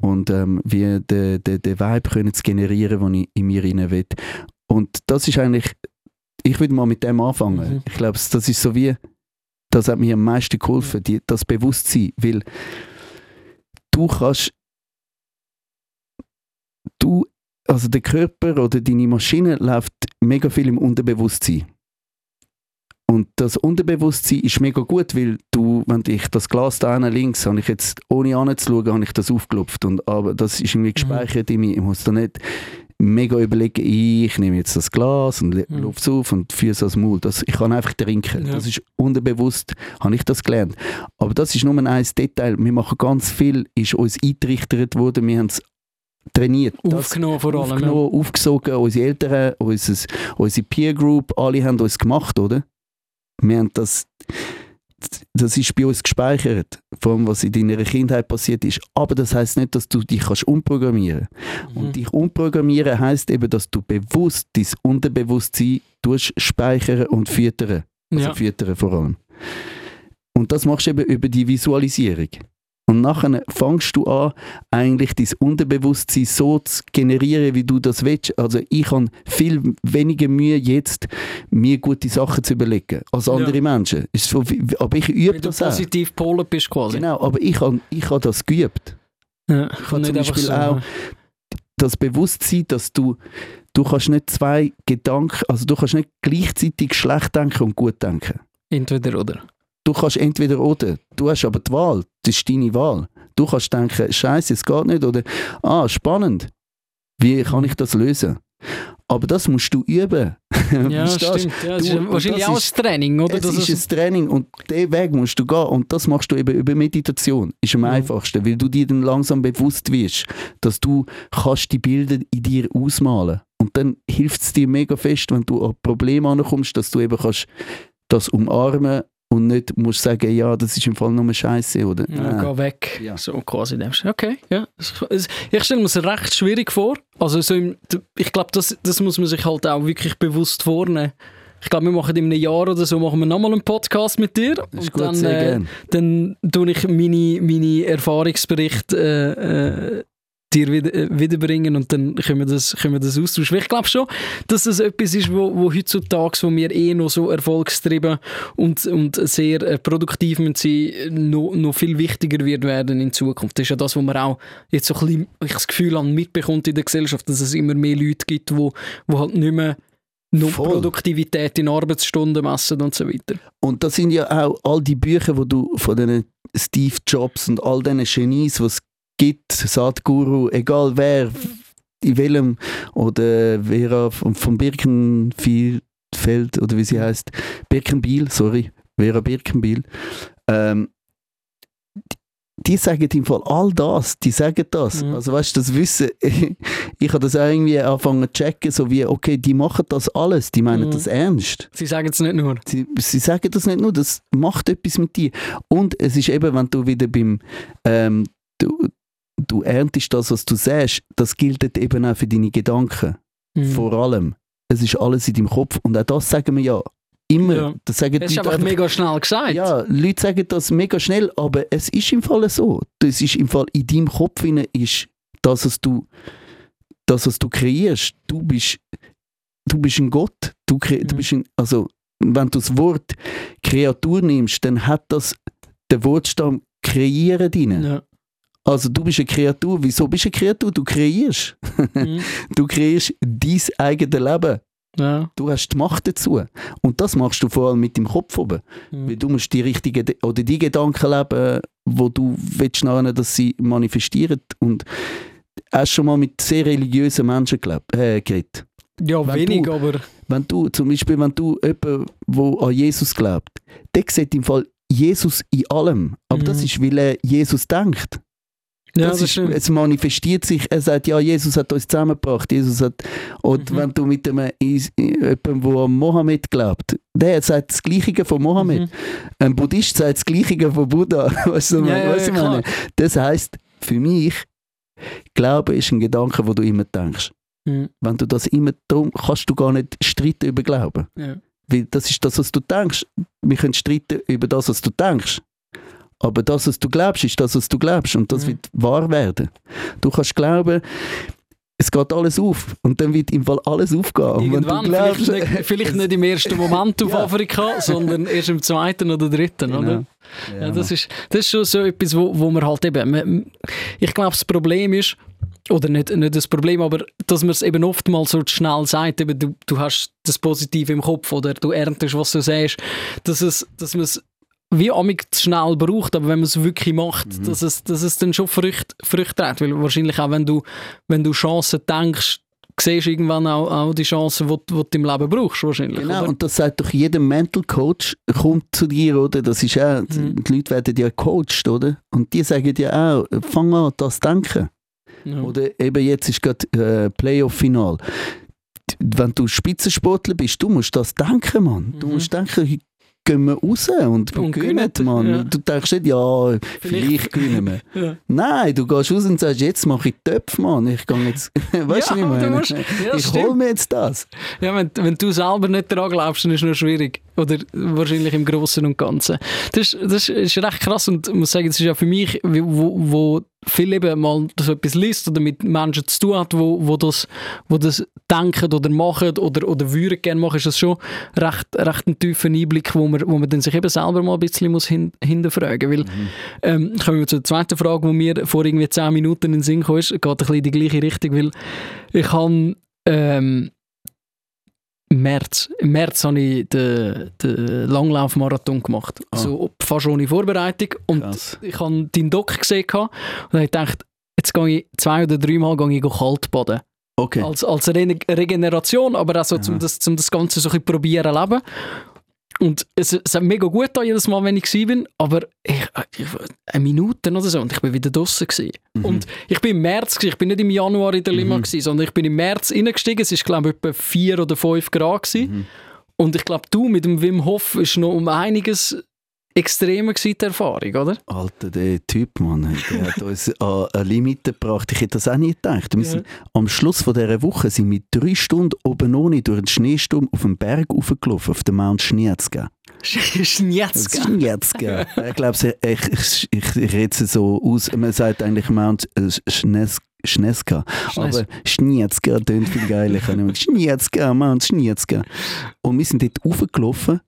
und ähm, wie den, den, den Vibe können zu generieren, den ich in mir rein will. Und das ist eigentlich, ich würde mal mit dem anfangen. Mhm. Ich glaube, das ist so wie, das hat mir am meisten geholfen, die, das Bewusstsein, weil du kannst, du, also der Körper oder deine Maschine läuft mega viel im Unterbewusstsein. Und das Unterbewusstsein ist mega gut, weil du, wenn ich das Glas da hinten links, habe ich jetzt, ohne anzuschauen, habe ich das aufgelupft. Und, aber das ist irgendwie gespeichert in mir. Ich muss da nicht mega überlegen, ich nehme jetzt das Glas und Mhm. lupfe es auf und führe es ans Maul. Das, ich kann einfach trinken. Ja. Das ist unterbewusst, habe ich das gelernt. Aber das ist nur ein Detail. Wir machen ganz viel, ist uns eingerichtet worden, wir haben es trainiert. Aufgenommen vor allem. aufgenommen, aufgesogen, unsere Eltern, unser, unsere Peer Group, alle haben uns gemacht, oder? Wir haben das, das ist bei uns gespeichert, von was in deiner Kindheit passiert ist. Aber das heißt nicht, dass du dich kannst umprogrammieren. Mhm. Und dich umprogrammieren heißt eben, dass du bewusst dein Unterbewusstsein speichern und füttern. Also ja. füttern vor allem. Und das machst du eben über die Visualisierung. Und nachher fängst du an, eigentlich dein Unterbewusstsein so zu generieren, wie du das willst. Also ich habe viel weniger Mühe jetzt, mir gute Sachen zu überlegen, als Ja. andere Menschen. Ist so, aber ich übe du das auch. positiv polen bist quasi. Genau, aber ich habe ich hab das geübt. Ja. habe Und zum Beispiel so. auch- Das Bewusstsein, dass du, du kannst nicht zwei Gedanken, also du kannst nicht gleichzeitig schlecht denken und gut denken. Entweder oder. Du kannst entweder oder. Du hast aber die Wahl. Das ist deine Wahl. Du kannst denken, Scheiße, es geht nicht. Oder, ah, spannend. Wie kann ich das lösen? Aber das musst du üben. Ja, stimmt. Ja, das Du, ist wahrscheinlich das auch ist- ein Training, oder? Es Das ist ein Training und den Weg musst du gehen und das machst du eben über Meditation. Ist am Mhm. einfachsten, weil du dir dann langsam bewusst wirst, dass du kannst die Bilder in dir ausmalen und dann hilft es dir mega fest, wenn du an Probleme ankommst, dass du eben kannst das umarmen und nicht musst sagen, ja, das ist im Fall nur Scheiße oder Ja, geh weg. Ja. So quasi. dem. Okay, ja. Ich stelle mir es recht schwierig vor. Also so im, ich glaube, das, das muss man sich halt auch wirklich bewusst vornehmen. Ich glaube, wir machen in einem Jahr oder so machen wir nochmal einen Podcast mit dir. Das ist und gut, dann, sehr äh, gern. dann tue ich meine, meine Erfahrungsberichte äh, äh, dir wieder, äh, wiederbringen und dann können wir das, können wir das austauschen. Ich glaube schon, dass das etwas ist, wo, wo heutzutage, wo wir eh noch so erfolgstrieben und, und sehr äh, produktiv sein, noch, noch viel wichtiger wird werden in Zukunft. Das ist ja das, was man auch jetzt so ein bisschen, ich das Gefühl habe, mitbekommt in der Gesellschaft, dass es immer mehr Leute gibt, wo, wo halt nicht mehr nur Voll. Produktivität in Arbeitsstunden messen und so weiter. Und das sind ja auch all die Bücher, wo du von den Steve Jobs und all diesen Genies, was es gibt, Sadhguru, egal wer, in welchem, oder Vera von, Birkenfeld, oder wie sie heißt, Birkenbiel, sorry, Vera Birkenbiel, ähm, die, die sagen im Fall all das, die sagen das. Mhm. Also weißt du, das Wissen, ich habe das auch irgendwie angefangen zu checken, so wie, okay, die machen das alles, die meinen Mhm. das ernst. Sie sagen es nicht nur. Sie, sie sagen das nicht nur, das macht etwas mit dir. Und es ist eben, wenn du wieder beim, ähm, du, du erntest das, was du sagst, das gilt eben auch für deine Gedanken. Mhm. Vor allem. Es ist alles in deinem Kopf. Und auch das sagen wir ja immer. Ja. Das sagen Es ist die einfach Leute mega schnell gesagt. ja, Leute sagen das mega schnell, aber es ist im Fall so. Das ist im Fall in deinem Kopf hinein ist das, was du, das, was du kreierst. Du bist, du bist ein Gott. Du, kre du Mhm. bist ein, also, wenn du das Wort Kreatur nimmst, dann hat das den Wortstamm kreieren drin. Ja. Also du bist eine Kreatur. Wieso bist du eine Kreatur? Du kreierst. Mhm. Du kreierst dein eigenes Leben. ja. Du hast die Macht dazu. Und das machst du vor allem mit dem Kopf oben. Mhm. Weil du musst die richtigen De- oder die Gedanken leben, wo du willst nachher, dass sie manifestieren. Und hast schon mal mit sehr religiösen Menschen gelebt, äh, geredet. ja, Wenn wenig, du- aber Wenn du, zum Beispiel, wenn du jemanden, der an Jesus glaubt, der sieht im Fall Jesus in allem. Aber das Mhm. ist, weil er Jesus denkt. Ja, das das ist, es manifestiert sich, er sagt, ja, Jesus hat uns zusammengebracht. Jesus hat, und Mhm. wenn du mit einem, jemandem, der an Mohammed glaubt, der sagt das Gleiche von Mohammed. Mhm. Ein Buddhist sagt das Gleiche von Buddha. Weißt du, Ja, was ja, ich meine? Das heisst, für mich, Glaube ist ein Gedanke, wo du immer denkst. Mhm. Wenn du das immer, darum kannst du gar nicht streiten über Glauben. Weil das ist das, was du denkst. Wir können streiten über das, was du denkst. Aber das, was du glaubst, ist das, was du glaubst. Und das Mhm. wird wahr werden. Du kannst glauben, es geht alles auf. Und dann wird im Fall alles aufgehen. Irgendwann, glaubst, vielleicht, nicht, vielleicht nicht im ersten Moment auf Ja. Afrika, sondern erst im zweiten oder dritten, Genau. oder? Ja, das, ist, das ist schon so etwas, wo, wo man halt eben. man- Ich glaube, das Problem ist, oder nicht, nicht das Problem, aber dass man es eben oftmals so schnell sagt, eben, du, du hast das Positive im Kopf oder du erntest, was du sagst, dass, es, dass man es wie amig zu schnell braucht, aber wenn man es wirklich macht, Mhm. dass, es, dass es dann schon Früchte, Früchte trägt. Weil wahrscheinlich auch, wenn du, wenn du Chancen denkst, siehst du irgendwann auch, auch die Chancen, die, die du im Leben brauchst, wahrscheinlich. Genau, oder? und das sagt doch jeder Mental Coach, kommt zu dir, oder? Das ist auch, Mhm. die Leute werden ja gecoacht, oder? Und die sagen dir auch, fang an, das zu denken. Ja. Oder eben jetzt ist gerade äh, Playoff-Final. Wenn du Spitzensportler bist, du musst das denken, Mann. Du Mhm. musst denken, gehen wir raus und, Und gewinnen, Mann. ja. Du denkst nicht, ja, vielleicht, Vielleicht- gewinnen wir. Ja. Nein, du gehst raus und sagst, jetzt mache ich Töpfe, Mann. Ich gehe jetzt, weißt Ja, du, musst- ja, ich stimmt. hole mir jetzt das. Ja, wenn, wenn du selber nicht daran glaubst, dann ist es noch schwierig. Oder wahrscheinlich im Großen und Ganzen. Das, ist- das ist recht krass und ich muss sagen, das ist ja für mich, wo, wo viel eben mal so etwas liest oder mit Menschen zu tun hat, wo, wo, das, wo das denken oder machen oder, oder würden gerne machen, ist das schon recht, recht ein tiefer Einblick, wo man, wo man dann sich eben selber mal ein bisschen muss hin, hinterfragen muss. Weil, ähm, kommen wir zur zweiten Frage, die mir vor irgendwie 10 Minuten in den Sinn kam, ist, geht ein bisschen in die gleiche Richtung, weil ich habe ähm, März, im März habe ich den, den Langlaufmarathon gemacht. Ah. Also fast ohne Vorbereitung. Und Krass. ich habe deinen Doc gesehen und habe gedacht, jetzt gehe ich zwei oder dreimal gehe ich kalt baden. Okay. als, als Re Regeneration, aber auch so, um das, um das Ganze so ein bisschen probieren zu leben. Und es, es hat mega gut da jedes Mal, wenn ich bin, aber ich, ich, eine Minute oder so und ich bin wieder draußen. Mhm. Und ich bin im März, gewesen, ich bin nicht im Januar in der Lima gewesen, sondern ich bin im März reingestiegen, es ist glaube ich etwa 4 oder 5 Grad gewesen. Mhm. Und ich glaube, du mit dem Wim Hof ist noch um einiges extremer gewesen, die Erfahrung, oder? Alter, der Typ, Mann, der hat uns an eine Limite gebracht. Ich hätte das auch nie gedacht. Wir Ja. sind, am Schluss von dieser Woche sind wir drei Stunden oben ohne durch den Schneesturm auf den Berg raufgelaufen, auf den Mount Schnietzka. Schnietzka. Schnietzka. ich glaube, ich, ich, ich, ich rede es so aus, man sagt eigentlich Mount äh, Schnes- Schneska. Schnes- Aber Schnietzka tönt viel geiler. Schnietzka, Mount Schnietzka. Und wir sind dort raufgelaufen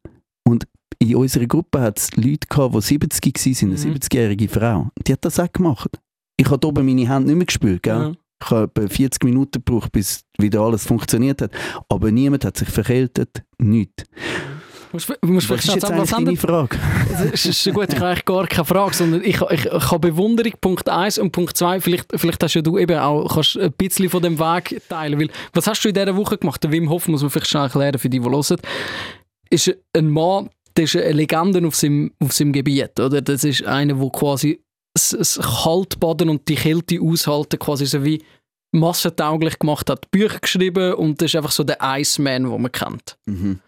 und in unserer Gruppe hat es Leute gehabt, die 70 waren, eine Mhm. 70-jährige Frau. Die hat das auch gemacht. Ich habe oben meine Hände nicht mehr gespürt. Gell? Ja. Ich habe etwa 40 Minuten gebraucht, bis wieder alles funktioniert hat. Aber niemand hat sich verkältet. Nichts. Musst, musst vielleicht ist jetzt sagen, was deine Frage? Das ist gut, ich habe eigentlich gar keine Frage, sondern ich, ich, ich habe Bewunderung, Punkt 1 und Punkt 2, vielleicht, vielleicht hast ja du eben auch kannst ein bisschen von dem Weg teilen, weil was hast du in dieser Woche gemacht? Der Wim Hof, muss man vielleicht schnell erklären für die, die hören, ist ein Mann, der ist eine Legende auf seinem, auf seinem Gebiet, oder? Das ist einer, der quasi das, das Kaltbaden und die Kälte aushalten quasi so wie massentauglich gemacht hat, Bücher geschrieben und das ist einfach so der Iceman, den man kennt. Mhm.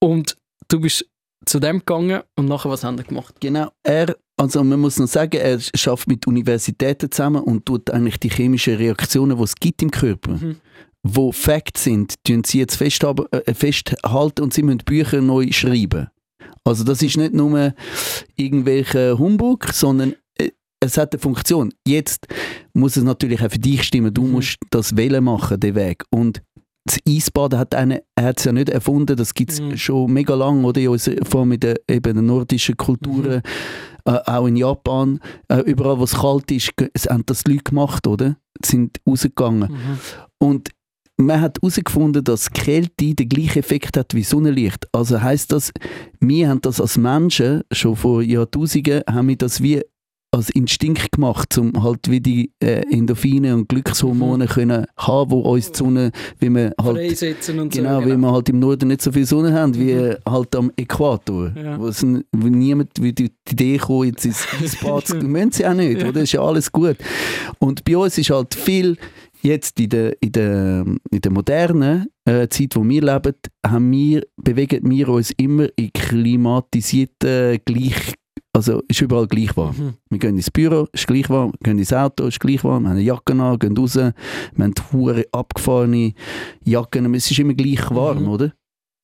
Und du bist zu dem gegangen und nachher was haben wir gemacht? Genau, er, also man muss noch sagen, er schafft mit Universitäten zusammen und tut eigentlich die chemischen Reaktionen, die es gibt im Körper, Mhm. wo Facts sind, tun sie jetzt äh, festhalten und sie müssen Bücher neu schreiben. Also das ist nicht nur irgendwelche Humbug, sondern äh, es hat eine Funktion. Jetzt muss es natürlich auch für dich stimmen. Du Mhm. musst das Wählen machen, den Weg. Und das Eisbaden hat eine, er hat es ja nicht erfunden, das gibt es Mhm. schon mega lange, oder? Vor allem in den, eben den nordischen Kulturen, äh, auch in Japan, äh, überall wo es kalt ist, es haben das Leute gemacht, oder? Sind rausgegangen. Mhm. Und man hat herausgefunden, dass Kälte den gleichen Effekt hat wie Sonnenlicht. Also heißt das, wir haben das als Menschen schon vor Jahrtausenden haben wir das wie als Instinkt gemacht, um halt wie die äh, Endorphine und Glückshormone können haben, wo uns die Sonne, wie wir halt Freisetzen und Genau, so. weil wir halt im Norden nicht so viel Sonne haben, wie halt am Äquator. Ja. Wo, es, n- wo niemand wie die Idee kommt, jetzt ins zu müssen sie auch nicht, Ja. oder? Ist ja alles gut. Und bei uns ist halt viel, jetzt in der, in der, in der modernen äh, Zeit, wo wir leben, haben wir, bewegen wir uns immer in klimatisierten, gleich, also ist überall gleich warm. Mhm. Wir gehen ins Büro, ist gleich warm. Wir gehen ins Auto, ist gleich warm. Wir haben eine Jacke an, gehen raus. Wir haben hure abgefahrene Jacken. Es ist immer gleich warm, Mhm. oder?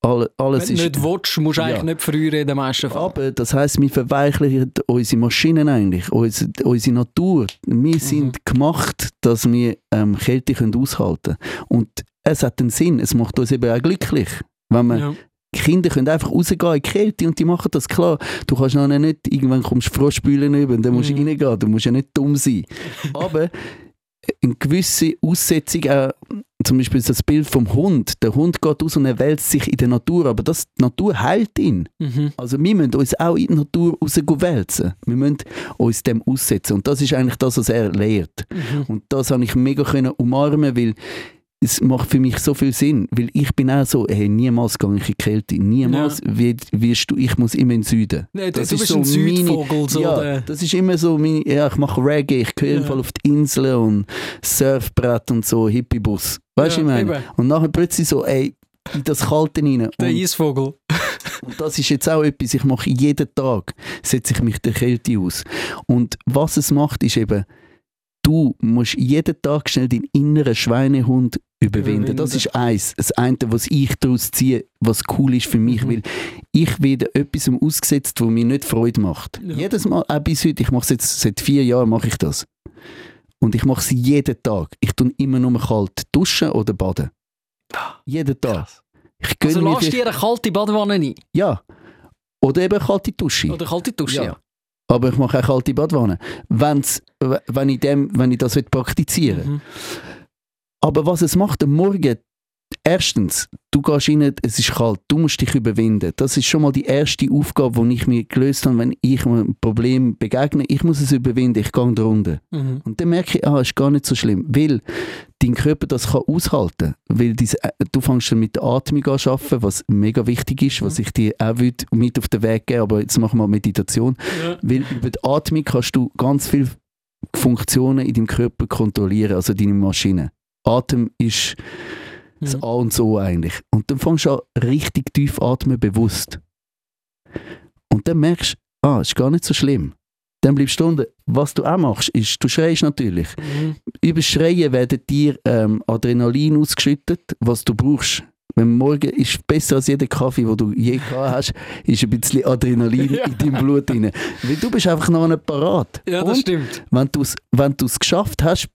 Alle, alles Wenn du nicht willst, musst du Ja. eigentlich nicht früher in den meisten Fällen. Aber das heisst, wir verweichlichen unsere Maschinen eigentlich, unsere, unsere Natur. Mhm. Wir sind gemacht, dass wir ähm, Kälte können aushalten können. Und es hat einen Sinn, es macht uns eben auch glücklich. Wenn man Ja. Kinder können einfach rausgehen in die Kälte und die machen das klar. Du kannst noch nicht, irgendwann kommst du Froschspülen über und dann musst du Mhm. reingehen. Du musst ja nicht dumm sein. Aber eine gewisse Aussetzung, auch, zum Beispiel das Bild vom Hund. Der Hund geht aus und er wälzt sich in der Natur, aber das, die Natur heilt ihn. Mhm. Also wir müssen uns auch in die Natur rauswälzen. Wir müssen uns dem aussetzen. Und das ist eigentlich das, was er lehrt. Mhm. Und das habe ich mega können umarmen, weil es macht für mich so viel Sinn, weil ich bin auch so, hey, niemals gehe ich in die Kälte, niemals wird, wirst du, ich muss immer in den Süden. Nee, Das du ist so ein Südvogel. meine- So ja, das ist immer so, meine, ja, ich mache Reggae, ich gehe Ja. ja. auf die Inseln und Surfbrett und so, Hippiebus. Weißt du, Ja, ich meine? eben. Und nachher plötzlich so, ey, in das Kalte rein. der Eisvogel. und das ist jetzt auch etwas, ich mache jeden Tag, setze ich mich der Kälte aus. Und was es macht, ist eben, du musst jeden Tag schnell deinen inneren Schweinehund überwinden. Das ist eins. Das eine, was ich daraus ziehe, was cool ist für mich, Mhm. weil ich werde etwas ausgesetzt, was mir nicht Freude macht. Ja. Jedes Mal, auch bis heute, ich mache es jetzt seit vier Jahren, mache ich das. Und ich mache es jeden Tag. Ich tue immer nur kalt duschen oder baden. Jeden Tag. Ich gönne Also lass dir eine kalte Badewanne ein. ja. Oder eben kalte Dusche. Oder kalte Dusche, Ja. ja. Aber ich mache auch kalte Badwanne. Wenn's, w- wenn, ich dem, wenn ich das will praktizieren Mhm. Aber was es macht am Morgen, erstens, du gehst rein, es ist kalt, du musst dich überwinden. Das ist schon mal die erste Aufgabe, die ich mir gelöst habe, wenn ich einem Problem begegne. Ich muss es überwinden, ich gehe drunter. Mhm. Und dann merke ich, ah, ist gar nicht so schlimm, weil dein Körper das kann aushalten weil diese, äh, du fängst dann mit der Atmung an arbeiten, was mega wichtig ist, was ich dir auch mit auf den Weg geben aber jetzt machen wir Meditation. Ja. Weil über die Atmung kannst du ganz viele Funktionen in deinem Körper kontrollieren, also deine Maschine. Atem ist das Mhm. A und so eigentlich. Und dann fängst du an, richtig tief atmen, bewusst. Und dann merkst du, ah, ist gar nicht so schlimm. Dann bleibst du unten. Was du auch machst, ist, du schreist natürlich. Mhm. Über Schreien werden dir ähm, Adrenalin ausgeschüttet, was du brauchst. Wenn morgen ist besser als jeder Kaffee, den du je gehabt hast, ist ein bisschen Adrenalin Ja. in deinem Blut drin. Weil du bist einfach noch nicht parat. Ja, das Und stimmt. wenn du es wenn du's geschafft hast,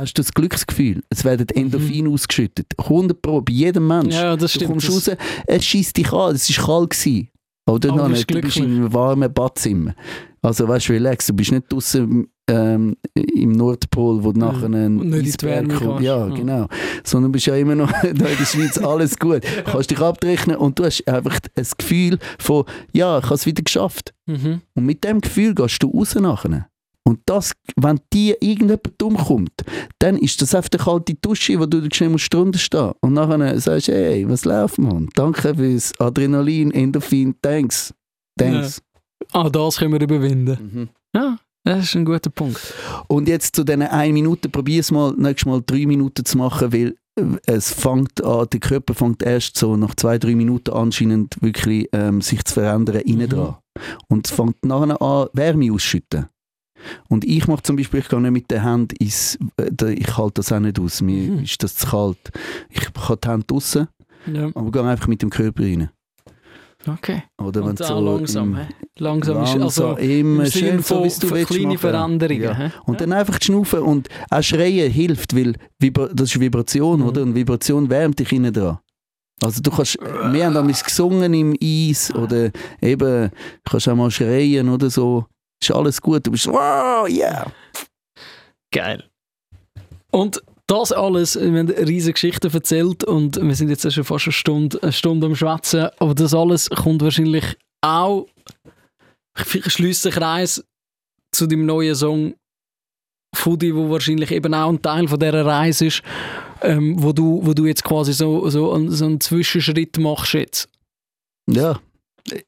hast du das Glücksgefühl. Es werden Endorphine ausgeschüttet. 100 Pro, bei jedem Mensch. Mhm. Ja, das du stimmt. kommst Das- raus, es schießt dich an, es war kalt. Gewesen. Oder Aber noch du nicht, bist du bist in einem warmen Badzimmer. Also weißt du, relax, du bist nicht draußen ähm, im Nordpol, wo du Ja, nachher einen und nicht in die Eisberg kommt. Ja, Ja. genau. Sondern du bist ja immer noch da in der Schweiz, alles gut. Du kannst dich abrechnen und du hast einfach ein Gefühl von, ja, ich habe es wieder geschafft. Mhm. Und mit dem Gefühl gehst du raus nachher. Und das, wenn dir irgendjemand dumm kommt, dann ist das einfach eine kalte Dusche, wo du schnell musst drunter stehen Und nachher sagst du, hey, was läuft, Mann? Danke fürs Adrenalin, Endorphin, thanks. Thanks. Ah, das können wir überwinden. Mhm. Ja, das ist ein guter Punkt. Und jetzt zu diesen 1 Minute, probier es mal, nächstes Mal 3 Minuten zu machen, weil äh, es fängt an, der Körper fängt erst so nach 2-3 Minuten anscheinend wirklich ähm, sich zu verändern innen Mhm. dran. Und es fängt nachher an, Wärme ausschütten. Und ich mache zum Beispiel, ich gehe nicht mit den Händen ins, äh, ich halte das auch nicht aus, mir Mhm. ist das zu kalt. Ich habe die Hände draussen, Ja, aber gehe einfach mit dem Körper rein. okay. Oder wenn Und so langsam. im-? Langsam, ist also langsam, immer im schön, so wie du willst kleine machen. Veränderungen. Ja. Und dann einfach schnaufen und auch schreien hilft, weil das ist Vibration, Mhm. oder? Und Vibration wärmt dich innen dran. Also du kannst, wir haben damals gesungen im Eis oder eben, du kannst auch mal schreien oder so. Ist alles gut, du bist wow, yeah. Geil. Und das alles, wir haben riesige Geschichte erzählt und wir sind jetzt schon fast eine Stunde, eine Stunde am Schwätzen, aber das alles kommt wahrscheinlich auch, ich schließe den Kreis zu dem neuen Song Foodie, wo wahrscheinlich eben auch ein Teil von dieser Reise ist, ähm, wo, du, wo du jetzt quasi so, so, einen, so einen Zwischenschritt machst jetzt. Ja.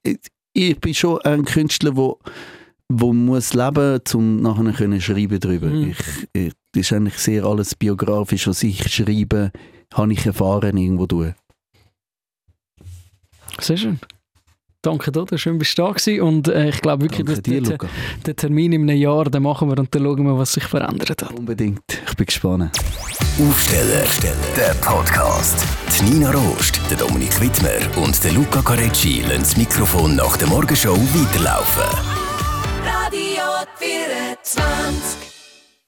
Ich, ich bin schon ein Künstler, wo, wo muss leben, um nachher können schreiben drüber. Mhm. Ich, ich, das ist eigentlich sehr alles biografisch, was ich schreibe, habe ich erfahren irgendwo durch. Sehr schön. Danke, Dodo. Schön, bist du da gewesen. Und äh, ich glaube wirklich, dass dir, der, Luca. den Termin in einem Jahr, den machen wir und dann schauen wir, was sich verändert hat. Unbedingt. Ich bin gespannt. Aufsteller, der Podcast. Die Nina Rost, der Dominik Wittmer und der Luca Carecci lassen das Mikrofon nach der Morgenshow weiterlaufen. Radio 24.